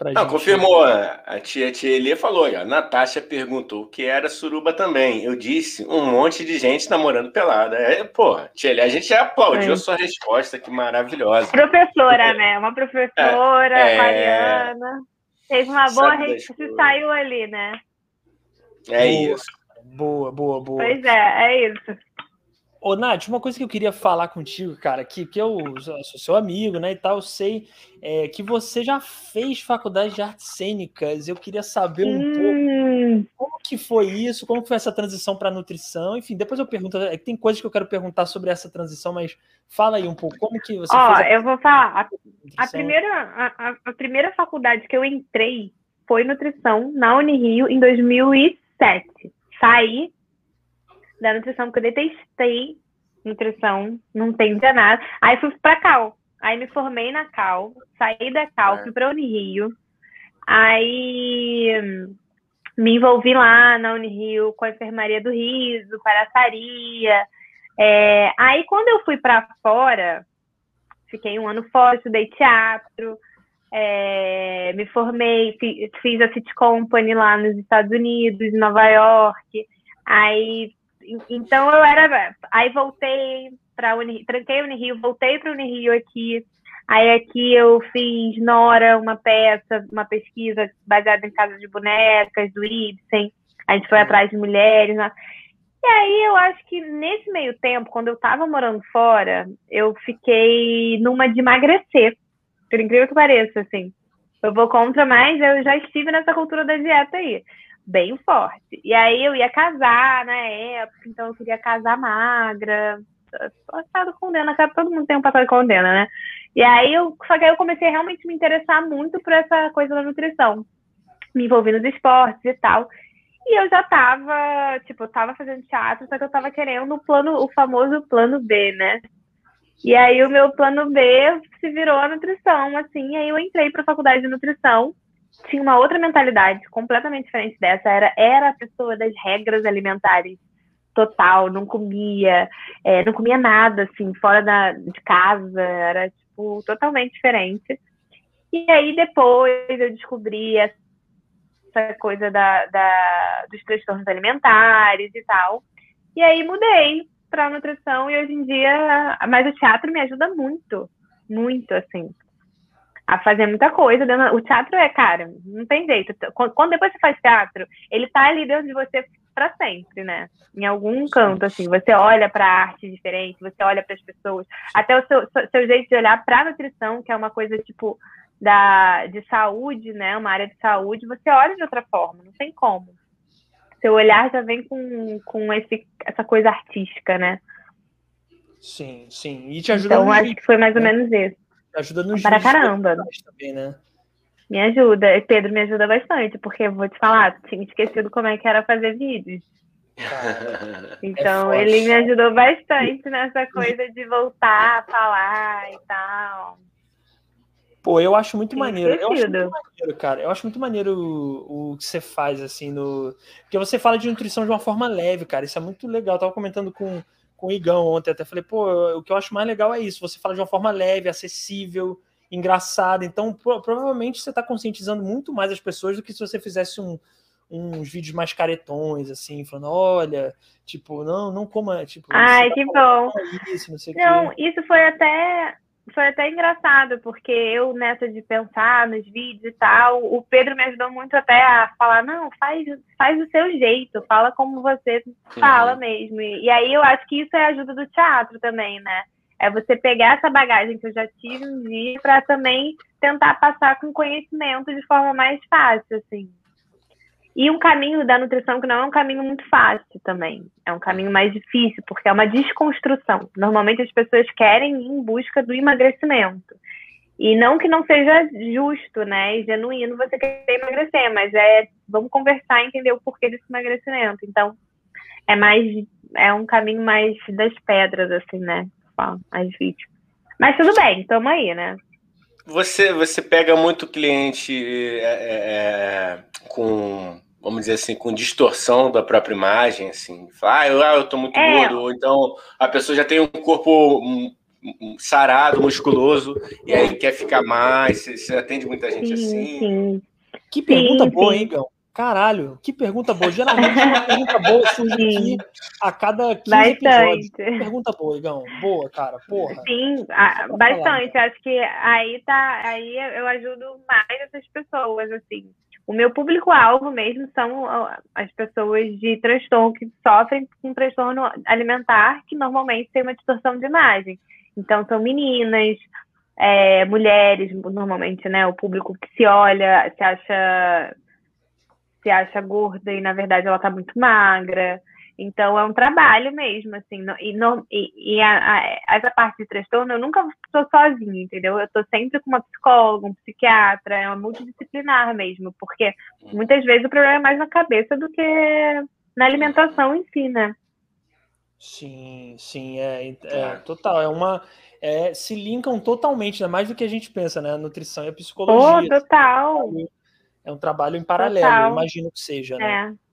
Não, gente. confirmou. A tia, tia Elia falou. A Natasha perguntou o que era suruba também. Eu disse um monte de gente namorando pelada. É, pô, tia Elia, a gente já aplaudiu é. a sua resposta, que maravilhosa. Professora, né? Uma professora, é, Mariana. Fez uma boa se saiu ali, né? É isso. Boa, boa, boa. Pois é, é isso. Ô, Nath, uma coisa que eu queria falar contigo, cara, que, que eu sou seu amigo, né, e tal, sei é, que você já fez faculdade de artes cênicas. Eu queria saber um hum. pouco como que foi isso, como foi essa transição para nutrição. Enfim, depois eu pergunto, é, tem coisas que eu quero perguntar sobre essa transição, mas fala aí um pouco, como que você Ó, eu vou falar, a, a primeira, a, a, primeira faculdade que eu entrei foi nutrição na Unirio em 2007. Saí da nutrição, porque eu detestei nutrição, não entendia nada. Aí fui pra Cal. Aí me formei na Cal, saí da Cal, é. fui pra Unirio. Aí me envolvi lá na Unirio com a enfermaria do riso, paraçaria. É, aí quando eu fui para fora, fiquei um ano fora, estudei teatro, é, me formei, fiz, a City Company lá nos Estados Unidos, em Nova York. Aí então eu era. Aí voltei para Unirio, tranquei Unirio, voltei para Unirio aqui. Aí aqui eu fiz Nora, uma peça, uma pesquisa baseada em casas de bonecas, do Ibsen. A gente foi atrás de mulheres. Né? E aí eu acho que nesse meio tempo, quando eu estava morando fora, eu fiquei numa de emagrecer. Por incrível que pareça, assim. Eu vou contra, mas eu já estive nessa cultura da dieta aí bem forte. E aí eu ia casar na época, então eu queria casar magra. Passado condena, todo mundo tem um passado de condena, né? E aí eu, só que aí eu comecei a realmente me interessar muito por essa coisa da nutrição. Me envolvi nos esportes e tal. E eu já tava, tipo, eu tava fazendo teatro, só que eu tava querendo o plano, o famoso plano B, né? E aí o meu plano B se virou a nutrição, assim, aí eu entrei para a faculdade de nutrição tinha uma outra mentalidade completamente diferente dessa. Era, era a pessoa das regras alimentares total, não comia, é, não comia nada, assim, fora da, de casa, era, tipo, totalmente diferente. E aí, depois, eu descobri essa coisa da, da, dos transtornos alimentares e tal. E aí, mudei para nutrição e hoje em dia, mas o teatro me ajuda muito, muito, assim a fazer muita coisa. O teatro é, cara, não tem jeito. Quando depois você faz teatro, ele tá ali dentro de você para sempre, né? Em algum canto, assim, você olha para a arte diferente, você olha para as pessoas, até o seu, seu jeito de olhar para a nutrição, que é uma coisa tipo da, de saúde, né? Uma área de saúde, você olha de outra forma, não tem como. Seu olhar já vem com, com esse, essa coisa artística, né? Sim, sim. E te ajuda Então, acho que foi mais ou né? menos isso. Ajuda nos Para caramba. Também, né? Me ajuda. Pedro me ajuda bastante, porque eu vou te falar, tinha esquecido como é que era fazer vídeos. Então, é ele me ajudou bastante nessa coisa de voltar a falar e tal. Pô, eu acho muito maneiro. Eu acho muito maneiro, cara. Eu acho muito maneiro o, o, que você faz, assim, no. Porque você fala de nutrição de uma forma leve, cara. Isso é muito legal. Eu tava comentando com, com o Igão ontem, até falei, pô, o que eu acho mais legal é isso. Você fala de uma forma leve, acessível, engraçada. Então, pro, provavelmente você tá conscientizando muito mais as pessoas do que se você fizesse um, uns vídeos mais caretões, assim, falando, olha, tipo, não, não coma, tipo, Ai, que bom. Isso, não, não isso foi até foi até engraçado, porque eu, nessa de pensar nos vídeos e tal, o Pedro me ajudou muito até a falar, não, faz, faz do seu jeito, fala como você fala uhum. mesmo. E, e, aí eu acho que isso é a ajuda do teatro também, né? É você pegar essa bagagem que eu já tive um dia para também tentar passar com conhecimento de forma mais fácil, assim. E um caminho da nutrição que não é um caminho muito fácil também. É um caminho mais difícil, porque é uma desconstrução. Normalmente as pessoas querem ir em busca do emagrecimento. E não que não seja justo, né, e genuíno você querer emagrecer, mas é vamos conversar e entender o porquê desse emagrecimento. Então, é mais é um caminho mais das pedras assim, né? As vítimas. Mas tudo bem, estamos aí, né? Você, você pega muito cliente é, é, é com vamos dizer assim, com distorção da própria imagem, assim, ah, eu, ah, eu tô muito é. gordo, ou então a pessoa já tem um corpo sarado, musculoso, e aí quer ficar mais, você, você atende muita gente sim, assim. Sim. Que pergunta sim, boa, hein, Gão? Caralho, que pergunta boa. Geralmente uma pergunta boa surge aqui a cada 15 bastante. episódios. Que pergunta boa, Igão. Boa, cara, porra. Sim, bastante. Falar. Acho que aí tá, aí eu ajudo mais essas pessoas, assim. O meu público-alvo mesmo são as pessoas de transtorno que sofrem com transtorno alimentar, que normalmente tem uma distorção de imagem. Então, são meninas, é, mulheres, normalmente, né? O público que se olha, se acha, se acha gorda e, na verdade, ela tá muito magra. Então é um trabalho mesmo, assim, e, não, e, e a, a, essa parte de transtorno eu nunca estou sozinha, entendeu? Eu estou sempre com uma psicóloga, um psiquiatra, é uma multidisciplinar mesmo, porque muitas vezes o problema é mais na cabeça do que na alimentação em si, né? Sim, sim, é, é total, é uma é, se linkam totalmente, né, mais do que a gente pensa, né? A nutrição e a psicologia. Oh, total. É um trabalho em paralelo, total. imagino que seja, né? É.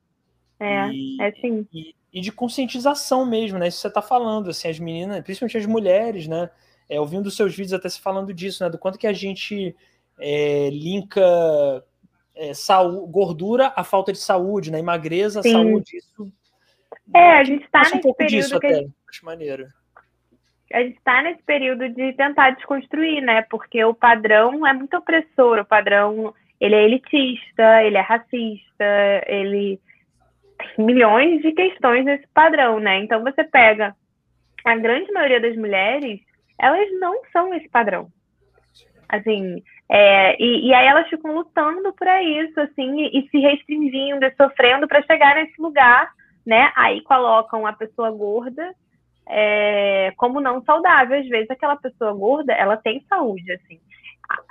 É, e, é sim. E, e, de conscientização mesmo, né? Isso você está falando, assim, as meninas, principalmente as mulheres, né? É, ouvindo seus vídeos até se falando disso, né? Do quanto que a gente é, linka é, saúde, gordura à falta de saúde, né? Emagreza, sim. saúde, isso. É, a gente está nesse um pouco período disso que até, acho maneiro. A gente está nesse período de tentar desconstruir, né? Porque o padrão é muito opressor, o padrão ele é elitista, ele é racista, ele milhões de questões nesse padrão, né? Então você pega a grande maioria das mulheres, elas não são esse padrão. Assim, é, e, e, aí elas ficam lutando para isso, assim, e, e, se restringindo, e sofrendo para chegar nesse lugar, né? Aí colocam a pessoa gorda é, como não saudável. Às vezes aquela pessoa gorda, ela tem saúde, assim.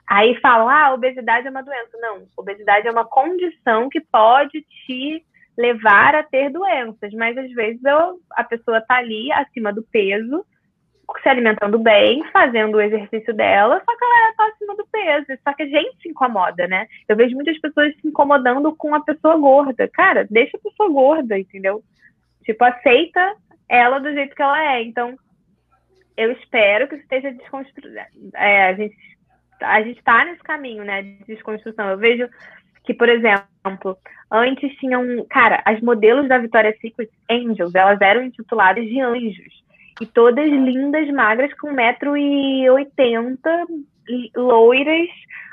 Aí falam, ah, obesidade é uma doença. Não, obesidade é uma condição que pode te levar a ter doenças, mas às vezes eu, a pessoa está ali acima do peso, se alimentando bem, fazendo o exercício dela, só que ela está acima do peso, só que a gente se incomoda, né? Eu vejo muitas pessoas se incomodando com a pessoa gorda. Cara, deixa a pessoa gorda, entendeu? Tipo, aceita ela do jeito que ela é. Então, eu espero que esteja desconstruído. É, a gente a gente está nesse caminho, né, de desconstrução. Eu vejo que, por exemplo, antes tinham, cara, as modelos da Victoria's Secret Angels, elas eram intituladas de anjos. E todas lindas, magras, com 1,80m, loiras,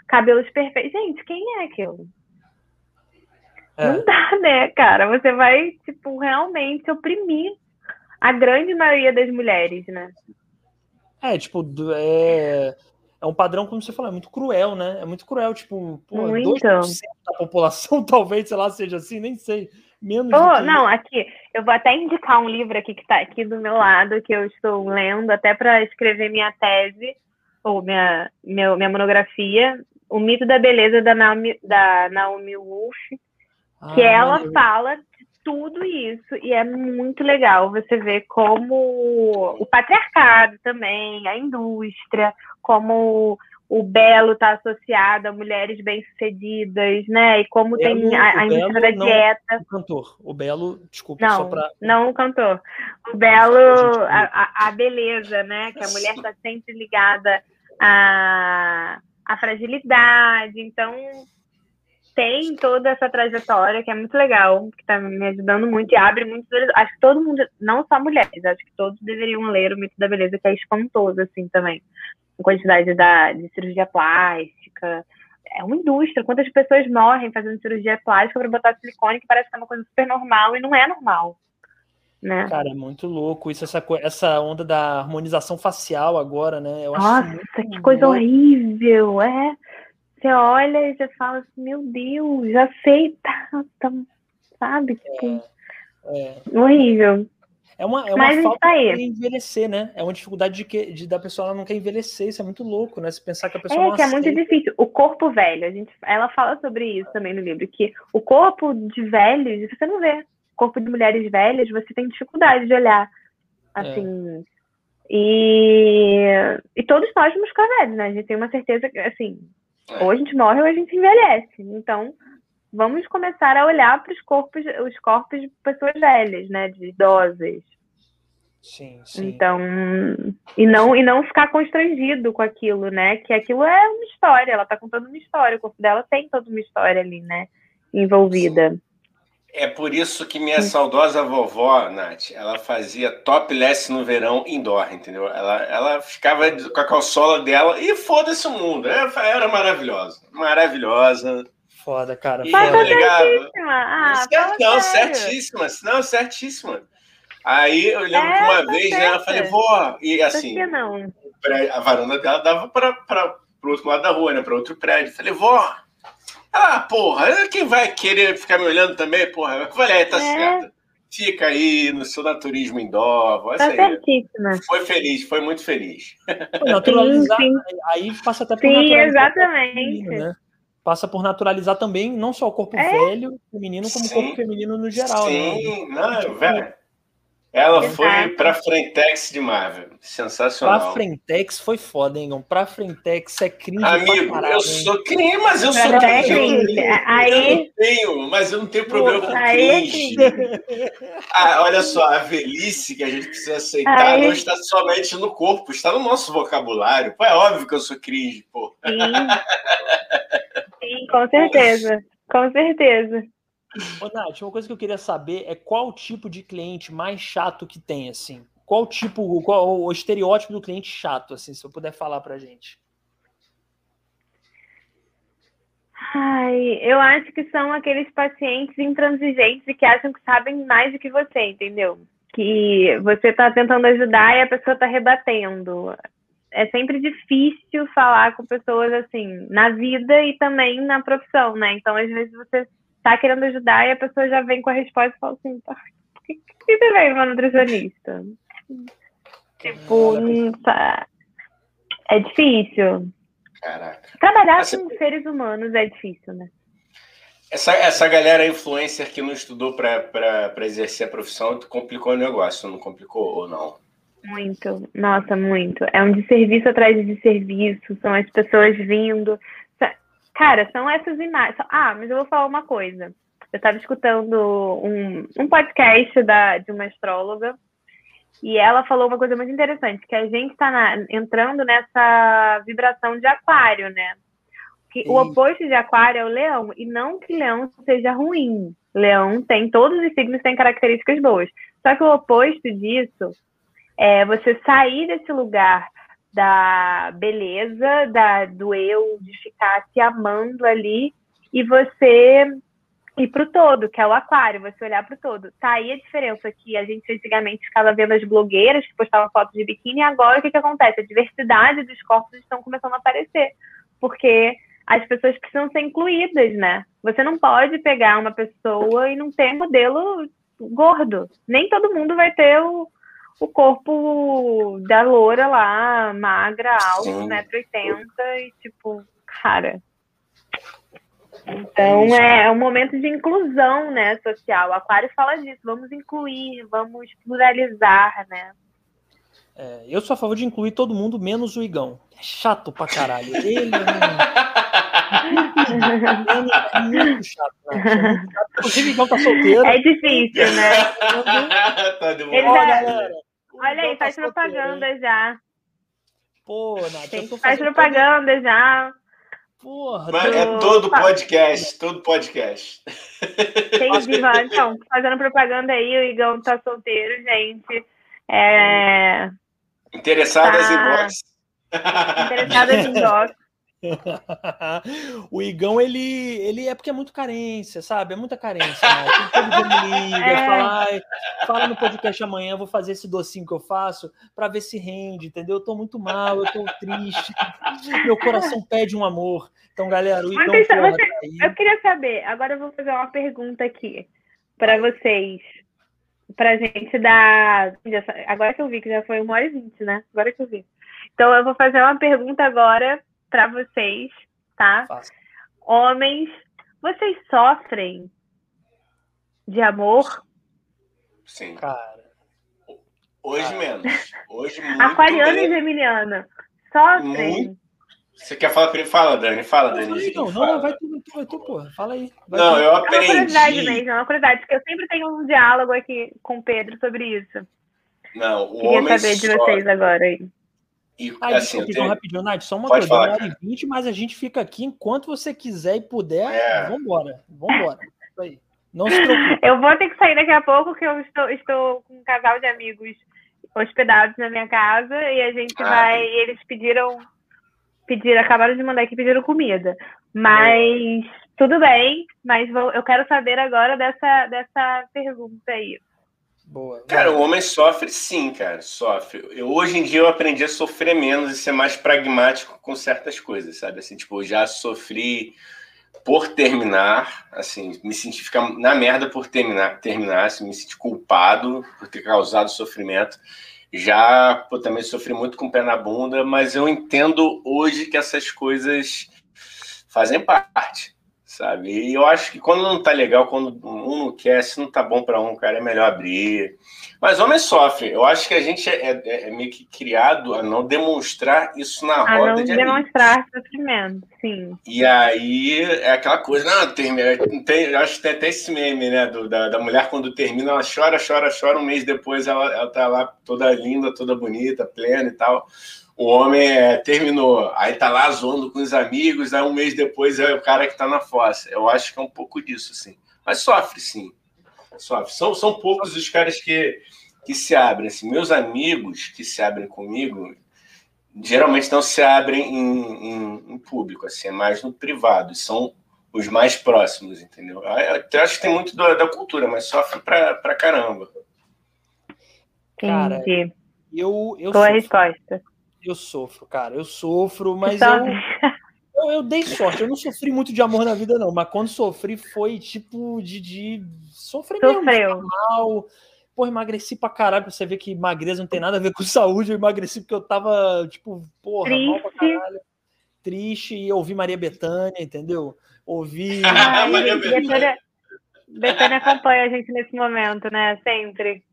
cabelos perfeitos. Gente, quem é aquilo? É. Não dá, né, cara? Você vai, tipo, realmente oprimir a grande maioria das mulheres, né? É, tipo, é é um padrão, como você falou, é muito cruel, né? É muito cruel, tipo, pô, muito. 2% da população talvez, sei lá, seja assim, nem sei. Menos oh, não, aqui, eu vou até indicar um livro aqui que está aqui do meu lado, que eu estou lendo até para escrever minha tese, ou minha, meu, minha monografia, O Mito da Beleza, da Naomi, da Naomi Wolf, ah, que ela meu... fala tudo isso, e é muito legal você ver como o patriarcado também, a indústria, como o belo está associado a mulheres bem-sucedidas, né? E como belo, tem a, a indústria da dieta. o cantor. O belo, desculpa, não, só para. Não o cantor. O belo, a, a, beleza, né? Que a mulher está sempre ligada à, à fragilidade. Então, tem toda essa trajetória que é muito legal, que está me ajudando muito e abre muitos. Acho que todo mundo, não só mulheres, acho que todos deveriam ler o Mito da Beleza, que é espantoso, assim, também quantidade da, de cirurgia plástica. É uma indústria. Quantas pessoas morrem fazendo cirurgia plástica para botar silicone, que parece que é uma coisa super normal e não é normal. Né? Cara, é muito louco isso, essa, essa onda da harmonização facial agora, né? Eu Nossa, que coisa horrível, é. Você olha e você fala assim, meu Deus, já sei, tá, tá sabe? Tipo, é, é. horrível. É uma, é uma falta de envelhecer, né? É uma dificuldade de, que, de da pessoa ela não quer envelhecer. Isso é muito louco, né? Se pensar que a pessoa é, não que aceita. é muito difícil. O corpo velho, a gente, ela fala sobre isso também no livro, que o corpo de velhos, você não vê. O corpo de mulheres velhas, você tem dificuldade de olhar. Assim. É. E, e todos nós vamos ficar velhos, né? A gente tem uma certeza que, assim, é. ou a gente morre ou a gente envelhece. Então, vamos começar a olhar para os corpos, os corpos de pessoas velhas, né? De idosas. Sim, sim. Então, e não, e não ficar constrangido com aquilo, né? Que aquilo é uma história, ela tá contando uma história, o corpo dela tem toda uma história ali, né? Envolvida. Sim. É por isso que minha saudosa vovó, Nath, ela fazia topless no verão indoor, entendeu? Ela, ela ficava com a calçola dela e foda-se o mundo. Era, era maravilhosa. Maravilhosa. Foda, cara. Foda. Tá certíssima. Ah, não, certíssima. Não, certíssima. Aí eu lembro é, que uma tá vez né, ela falei, vó, e assim, não? a varanda dela dava para o outro lado da rua, né? Para outro prédio. Falei, vó, ah, porra, quem vai querer ficar me olhando também, porra? Eu falei, é, tá é. certo. Fica aí no seu naturismo indoor. Tá certíssima. Foi feliz, foi muito feliz. Naturalizar, sim, sim. aí passa até por Sim, exatamente. né? Passa por naturalizar também não só o corpo é? velho, feminino, como o corpo feminino no geral. Né? Sim, né? não, velho. Ela Exato. foi pra Frentex de Marvel. Sensacional. Pra Frentex foi foda, hein, Pra Frentex é cringe. Amigo, eu sou cringe, mas eu sou cringe. Aí... Eu não tenho, mas eu não tenho problema com é cringe. ah, olha só, a velhice que a gente precisa aceitar aí... não está somente no corpo, está no nosso vocabulário. Pô, é óbvio que eu sou cringe, pô. Sim, Sim com certeza. Com certeza. Ô, Nath, uma coisa que eu queria saber é qual tipo de cliente mais chato que tem, assim. Qual tipo, qual o estereótipo do cliente chato, assim, se eu puder falar pra gente. Ai, eu acho que são aqueles pacientes intransigentes e que acham que sabem mais do que você, entendeu? Que você está tentando ajudar e a pessoa está rebatendo. É sempre difícil falar com pessoas assim, na vida e também na profissão, né? Então, às vezes, você tá querendo ajudar e a pessoa já vem com a resposta e fala assim, tá, por que, que você veio uma nutricionista? Tipo, tá, é difícil. Caraca. Trabalhar essa... com seres humanos é difícil, né? Essa, essa galera influencer que não estudou para exercer a profissão complicou o negócio, não complicou ou não? Muito, nossa, muito. É um desserviço atrás de desserviço, são as pessoas vindo, Cara, são essas imagens. Ah, mas eu vou falar uma coisa. Eu estava escutando um, um podcast da, de uma astróloga e ela falou uma coisa muito interessante, que a gente está entrando nessa vibração de aquário, né? Que o oposto de aquário é o leão, e não que leão seja ruim. Leão tem, todos os signos têm características boas. Só que o oposto disso é você sair desse lugar da beleza, da, do eu, de ficar se amando ali, e você e para o todo, que é o aquário, você olhar para o todo. Tá aí a diferença que a gente antigamente ficava vendo as blogueiras que postavam fotos de biquíni, e agora o que, que acontece? A diversidade dos corpos estão começando a aparecer, porque as pessoas precisam ser incluídas, né? Você não pode pegar uma pessoa e não ter modelo gordo. Nem todo mundo vai ter o, o corpo da loura lá, magra, alta, 1,80m, e tipo, cara, então é, é um momento de inclusão, né, social. O Aquário fala disso, vamos incluir, vamos pluralizar, né? É, eu sou a favor de incluir todo mundo, menos o Igão. É chato pra caralho. Ele é, é muito chato, né? Inclusive, o Igão tá solteiro. É difícil, né? tá de Ele já... Olha aí, faz tá propaganda já. Pô, Nath, faz propaganda todo... já. Porra, Mas é todo podcast, todo podcast. Entendi, então, fazendo propaganda aí, o Igão tá solteiro, gente. É... Interessadas tá... em box. Interessadas em box. o Igão, ele, ele é porque é muito carência, sabe? É muita carência. Né? Liga, é. fala, fala no podcast amanhã, vou fazer esse docinho que eu faço para ver se rende, entendeu? Eu tô muito mal, eu tô triste, meu coração pede um amor. Então, galera, o Igão. Mas, porra, você, tá eu queria saber, agora eu vou fazer uma pergunta aqui para vocês. Pra gente dar. Agora que eu vi que já foi uma hora e vinte, né? Agora que eu vi. Então, eu vou fazer uma pergunta agora para vocês, tá? Fácil. Homens, vocês sofrem de amor? Sim. Cara. Hoje cara. menos. Hoje muito Aquariano e Geminiana. Sofrem. Muito... Você quer falar primeiro? Fala, Dani. Fala, Dani. Não, não, não, vai tu, vai tu, vai tu, porra. Fala aí. não, tu. eu aprendi. É uma curiosidade mesmo, é uma curiosidade, porque eu sempre tenho um diálogo aqui com o Pedro sobre isso. Não, o Queria homem saber de vocês agora aí. E, ah, assim, desculpa, tenho... rapidinho, Nath, só uma Pode coisa, falar, uma hora e vinte, mas a gente fica aqui enquanto você quiser e puder. É. Vambora, vambora. Isso aí. Não se preocupe. Eu vou ter que sair daqui a pouco, porque eu estou, estou com um casal de amigos hospedados na minha casa e a gente ah, vai. E eles pediram, pediram, acabaram de mandar aqui, pediram comida. Mas é. tudo bem, mas vou, eu quero saber agora dessa, dessa pergunta aí. Boa. Cara, o homem sofre sim, cara, sofre. Eu, hoje em dia eu aprendi a sofrer menos e ser mais pragmático com certas coisas, sabe? Assim, tipo, eu já sofri por terminar, assim, me senti ficar na merda por terminar, terminar, assim, me senti culpado por ter causado sofrimento. Já, pô, também sofri muito com o pé na bunda, mas eu entendo hoje que essas coisas fazem parte, sabe? E eu acho que quando não tá legal, quando um não quer, se não tá bom para um, cara, é melhor abrir. Mas homem sofre. Eu acho que a gente é, é, é meio que criado a não demonstrar isso na a roda não de demonstrar sofrimento, sim. E aí é aquela coisa, não, termina, tem, acho que tem até esse meme, né, do, da, da mulher quando termina, ela chora, chora, chora, um mês depois ela, ela tá lá toda linda, toda bonita, plena e tal o homem é, terminou, aí tá lá zoando com os amigos, aí um mês depois é o cara que tá na fossa. Eu acho que é um pouco disso, assim. Mas sofre, sim. Sofre. São, são poucos os caras que, que se abrem. Assim. Meus amigos que se abrem comigo, geralmente não se abrem em, em, em público, assim, é mais no privado. São os mais próximos, entendeu? Eu acho que tem muito da, da cultura, mas sofre pra, pra caramba. Cara, Entendi. eu, eu Boa resposta. Eu sofro, cara, eu sofro, mas eu, eu, eu, dei sorte. Eu não sofri muito de amor na vida, não, mas quando sofri foi tipo de, de sofrimento Sofreu. mal. Pô, emagreci pra caralho, pra você ver que magreza não tem nada a ver com saúde. Eu emagreci porque eu tava, tipo, porra, Triste. mal pra caralho. Triste e ouvi Maria Bethânia, entendeu? Ouvi. Ah, Betânia, Betânia acompanha a gente nesse momento, né? Sempre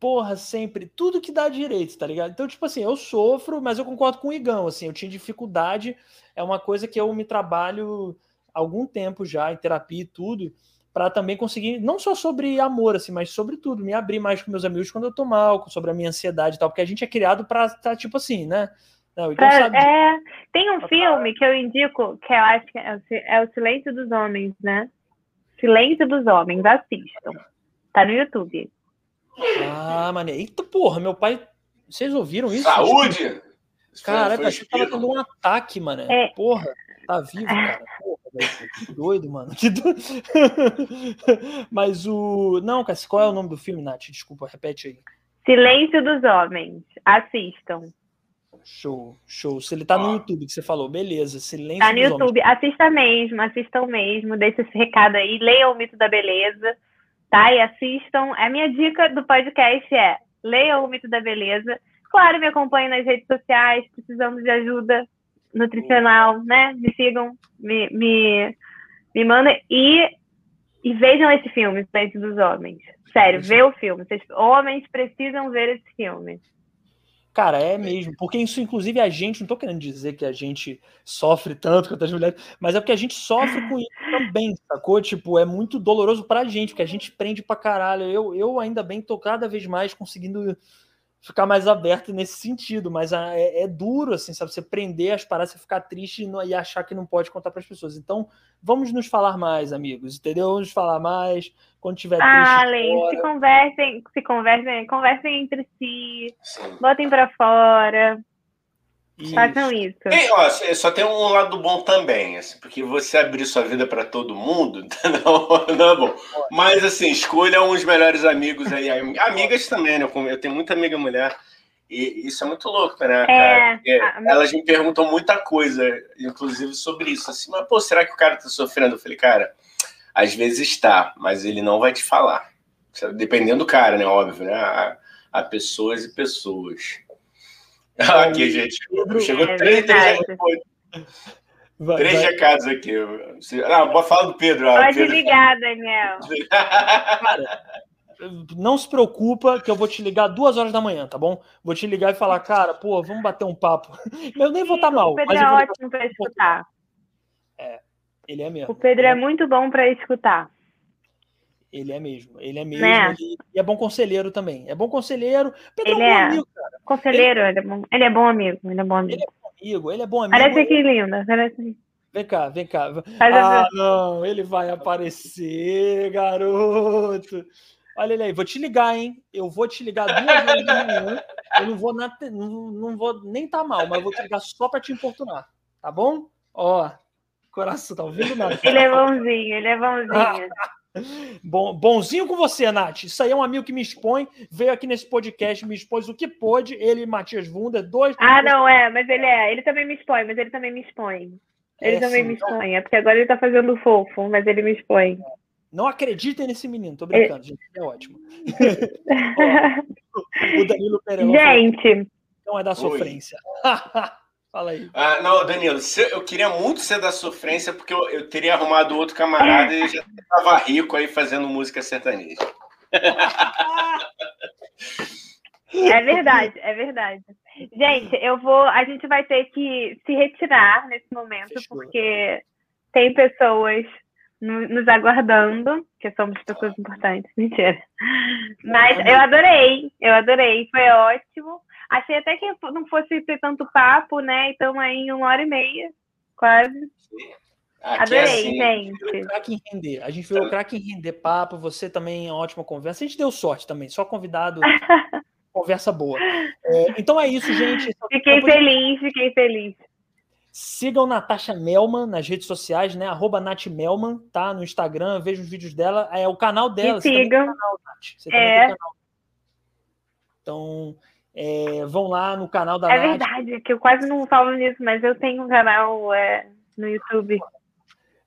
porra, sempre, tudo que dá direito, tá ligado? Então, tipo assim, eu sofro, mas eu concordo com o Igão, assim, eu tinha dificuldade, é uma coisa que eu me trabalho há algum tempo já, em terapia e tudo, para também conseguir, não só sobre amor, assim, mas sobre tudo, me abrir mais com meus amigos quando eu tô mal, sobre a minha ansiedade e tal, porque a gente é criado pra tá, tipo assim, né? Não, pra, é, tem um filme que eu indico, que eu acho que é o, é o Silêncio dos Homens, né? Silêncio dos Homens, assistam. Tá no YouTube. Ah, mané. Eita porra, meu pai. Vocês ouviram isso? Saúde! Cara, achei que tava tendo um ataque, mano. É. Porra, tá vivo, cara. Porra. Que doido, mano. Que doido. Mas o. Não, qual é o nome do filme, Nath? Desculpa, repete aí. Silêncio dos Homens. Assistam. Show, show. Se ele tá no YouTube que você falou, beleza. Silêncio Tá no YouTube. Homens. Assista mesmo, assistam mesmo. Deixa esse recado aí. Leiam o Mito da Beleza, tá? E assistam. A minha dica do podcast é leiam o Mito da Beleza. Claro, me acompanhem nas redes sociais. Precisamos de ajuda nutricional, né? Me sigam, me, me, me mandem. E, e vejam esse filme, Silêncio dos Homens. Sério, vê o filme. Vocês, homens precisam ver esse filme. Cara, é mesmo, porque isso, inclusive, a gente, não tô querendo dizer que a gente sofre tanto quanto as mulheres, mas é porque a gente sofre com isso também, sacou? Tipo, é muito doloroso pra gente, porque a gente prende pra caralho. Eu, eu ainda bem tô cada vez mais conseguindo ficar mais aberto nesse sentido, mas é, é, duro, assim, sabe? Você prender as paradas, você ficar triste e, e achar que não pode contar para as pessoas. Então, vamos nos falar mais, amigos, entendeu? Vamos falar mais quando tiver ah, triste. se conversem, se conversem, conversem entre si, Sim. botem para fora. Isso. Façam isso. E, ó, só tem um lado bom também, assim, porque você abrir sua vida para todo mundo, não, não é bom. Mas, assim, escolha uns melhores amigos aí. Amigas também, né? Eu tenho muita amiga mulher. E isso é muito louco, né, cara? É, elas me perguntam muita coisa, inclusive sobre isso. Assim, mas, pô, será que o cara tá sofrendo? Eu falei, cara, às vezes está, mas ele não vai te falar. Dependendo do cara, né? Óbvio, né? Há, pessoas e pessoas. Aqui, gente. Chegou é três, três, vai, três vai. recados aqui. Não, vou falar do Pedro. Pode Pedro... ligar, Daniel. Cara, não se preocupa que eu vou te ligar duas horas da manhã, tá bom? Vou te ligar e falar, cara, pô, vamos bater um papo. Eu nem vou estar tá mal. O Pedro é ótimo para escutar. É, ele é mesmo. O Pedro é, é muito bom para escutar. Ele é mesmo, ele é mesmo. Né? Ele, e é bom conselheiro também. É bom conselheiro. Pedro ele é, bom amigo, cara. Conselheiro, ele, ele, é bom, ele é bom amigo. Ele é bom amigo. Ele é bom amigo, ele é bom amigo. Parece que linda. Parece... Vem cá, vem cá. ah, não, ele vai aparecer, garoto. Olha ele aí, vou te ligar, hein? Eu vou te ligar duas da manhã. Eu não vou, na, não, não vou nem tá mal, mas eu vou te ligar só para te importunar. Tá bom? Ó, coração, tá ouvindo nada? Ele é bonzinho, ele é bonzinho. Bom, bonzinho com você, Nath. Isso aí é um amigo que me expõe, veio aqui nesse podcast, me expôs o que pôde, ele e Matias Wunder, dois. Ah, não, é, mas ele é. Ele também me expõe, mas ele também me expõe. Ele é, também sim, me expõe. É porque agora ele tá fazendo fofo, mas ele me expõe. Não acreditem nesse menino, tô brincando, é... gente. É ótimo. o Danilo Pereira. Gente. Não é da sofrência. Fala aí. Ah, não, Danilo, eu queria muito ser da sofrência, porque eu, eu teria arrumado outro camarada e já estava rico aí fazendo música sertaneja. É verdade, é verdade. Gente, eu vou. A gente vai ter que se retirar nesse momento, Fechou. porque tem pessoas nos aguardando, que somos pessoas importantes, mentira. Mas eu adorei, eu adorei, foi ótimo. Achei até que não fosse ter tanto papo, né? Então aí em uma hora e meia, quase. Aqui Adorei, é assim, gente. A em render. A gente viu o craque em render papo, você também é ótima conversa. A gente deu sorte também, só convidado. conversa boa. É, então é isso, gente. Fiquei feliz, fiquei feliz. Sigam Natasha Melman nas redes sociais, né? Arroba Nath Melman, tá? No Instagram, vejo os vídeos dela. É o canal dela. sigam. Canal, é. Então, é, vão lá no canal da É Nath. verdade, que eu quase não falo nisso, mas eu tenho um canal é, no YouTube.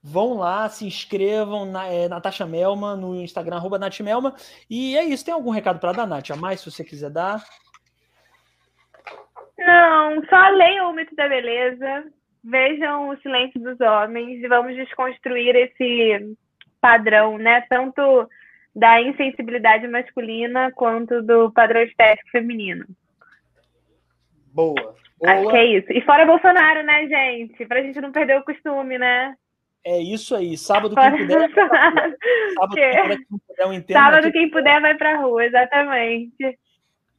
Vão lá, se inscrevam na é, Natasha Melma no Instagram, arroba Nath Melma. E é isso. Tem algum recado para dar, Nath? A mais, se você quiser dar? Não, só leiam o mito da beleza, vejam o silêncio dos homens e vamos desconstruir esse padrão, né? Tanto da insensibilidade masculina quanto do padrão estético feminino. Boa. Boa. Acho que é isso. E fora Bolsonaro, né, gente? Pra gente não perder o costume, né? É isso aí. Sábado quem puder. Sábado, quem puder, um Sábado quem puder vai pra rua, exatamente.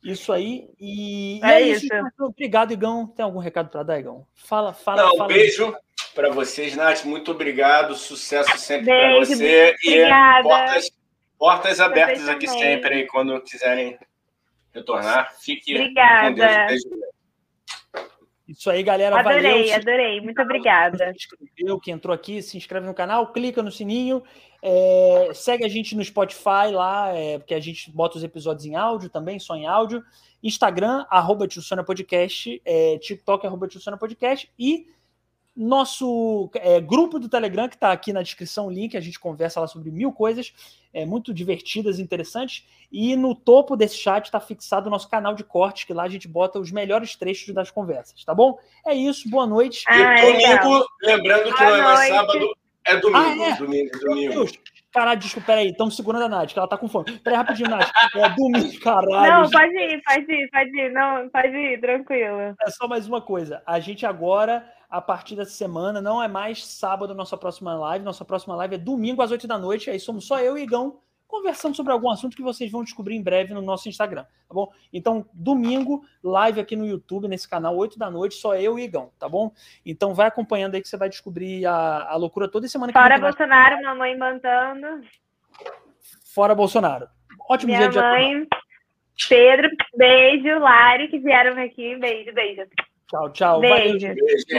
Isso aí. E, é, e é isso. isso. Obrigado, Igão. Tem algum recado para dar, Igão? Fala, fala. Não, fala beijo para vocês, Nath. Muito obrigado. Sucesso sempre para você. Obrigada. E portas, portas abertas aqui sempre aí, quando quiserem retornar. Fique Obrigada. Isso aí, galera. Adorei, valeu. adorei. Muito obrigada. Inscreveu, que entrou aqui, se inscreve no canal, clica no sininho, é, segue a gente no Spotify lá, é, porque a gente bota os episódios em áudio também, só em áudio. Instagram, arroba Podcast, é, TikTok, arroba Podcast e nosso é, grupo do Telegram, que está aqui na descrição, o link, a gente conversa lá sobre mil coisas é, muito divertidas e interessantes. E no topo desse chat está fixado o nosso canal de cortes, que lá a gente bota os melhores trechos das conversas, tá bom? É isso, boa noite. E ah, domingo, lembrando que boa não é mais sábado, é domingo. Ah, é? Domingo, domingo. Deus. Caralho, desculpa, peraí, estamos segurando a Nath, que ela tá com fome. Peraí, rapidinho, Nath. É domingo, caralho. Não, pode ir, pode ir, pode ir. Não, pode ir, tranquilo. É só mais uma coisa. A gente agora a partir dessa semana. Não é mais sábado nossa próxima live. Nossa próxima live é domingo às 8 da noite. Aí somos só eu e Igão conversando sobre algum assunto que vocês vão descobrir em breve no nosso Instagram, tá bom? Então, domingo, live aqui no YouTube, nesse canal, 8 da noite, só eu e Igão, tá bom? Então, vai acompanhando aí que você vai descobrir a, a loucura toda semana que Fora Bolsonaro, vai... mamãe mandando. Fora Bolsonaro. Ótimo Minha dia mãe, Pedro, beijo, Lari, que vieram aqui. Beijo, beijo. Tchau, tchau. Beijo. Valeu,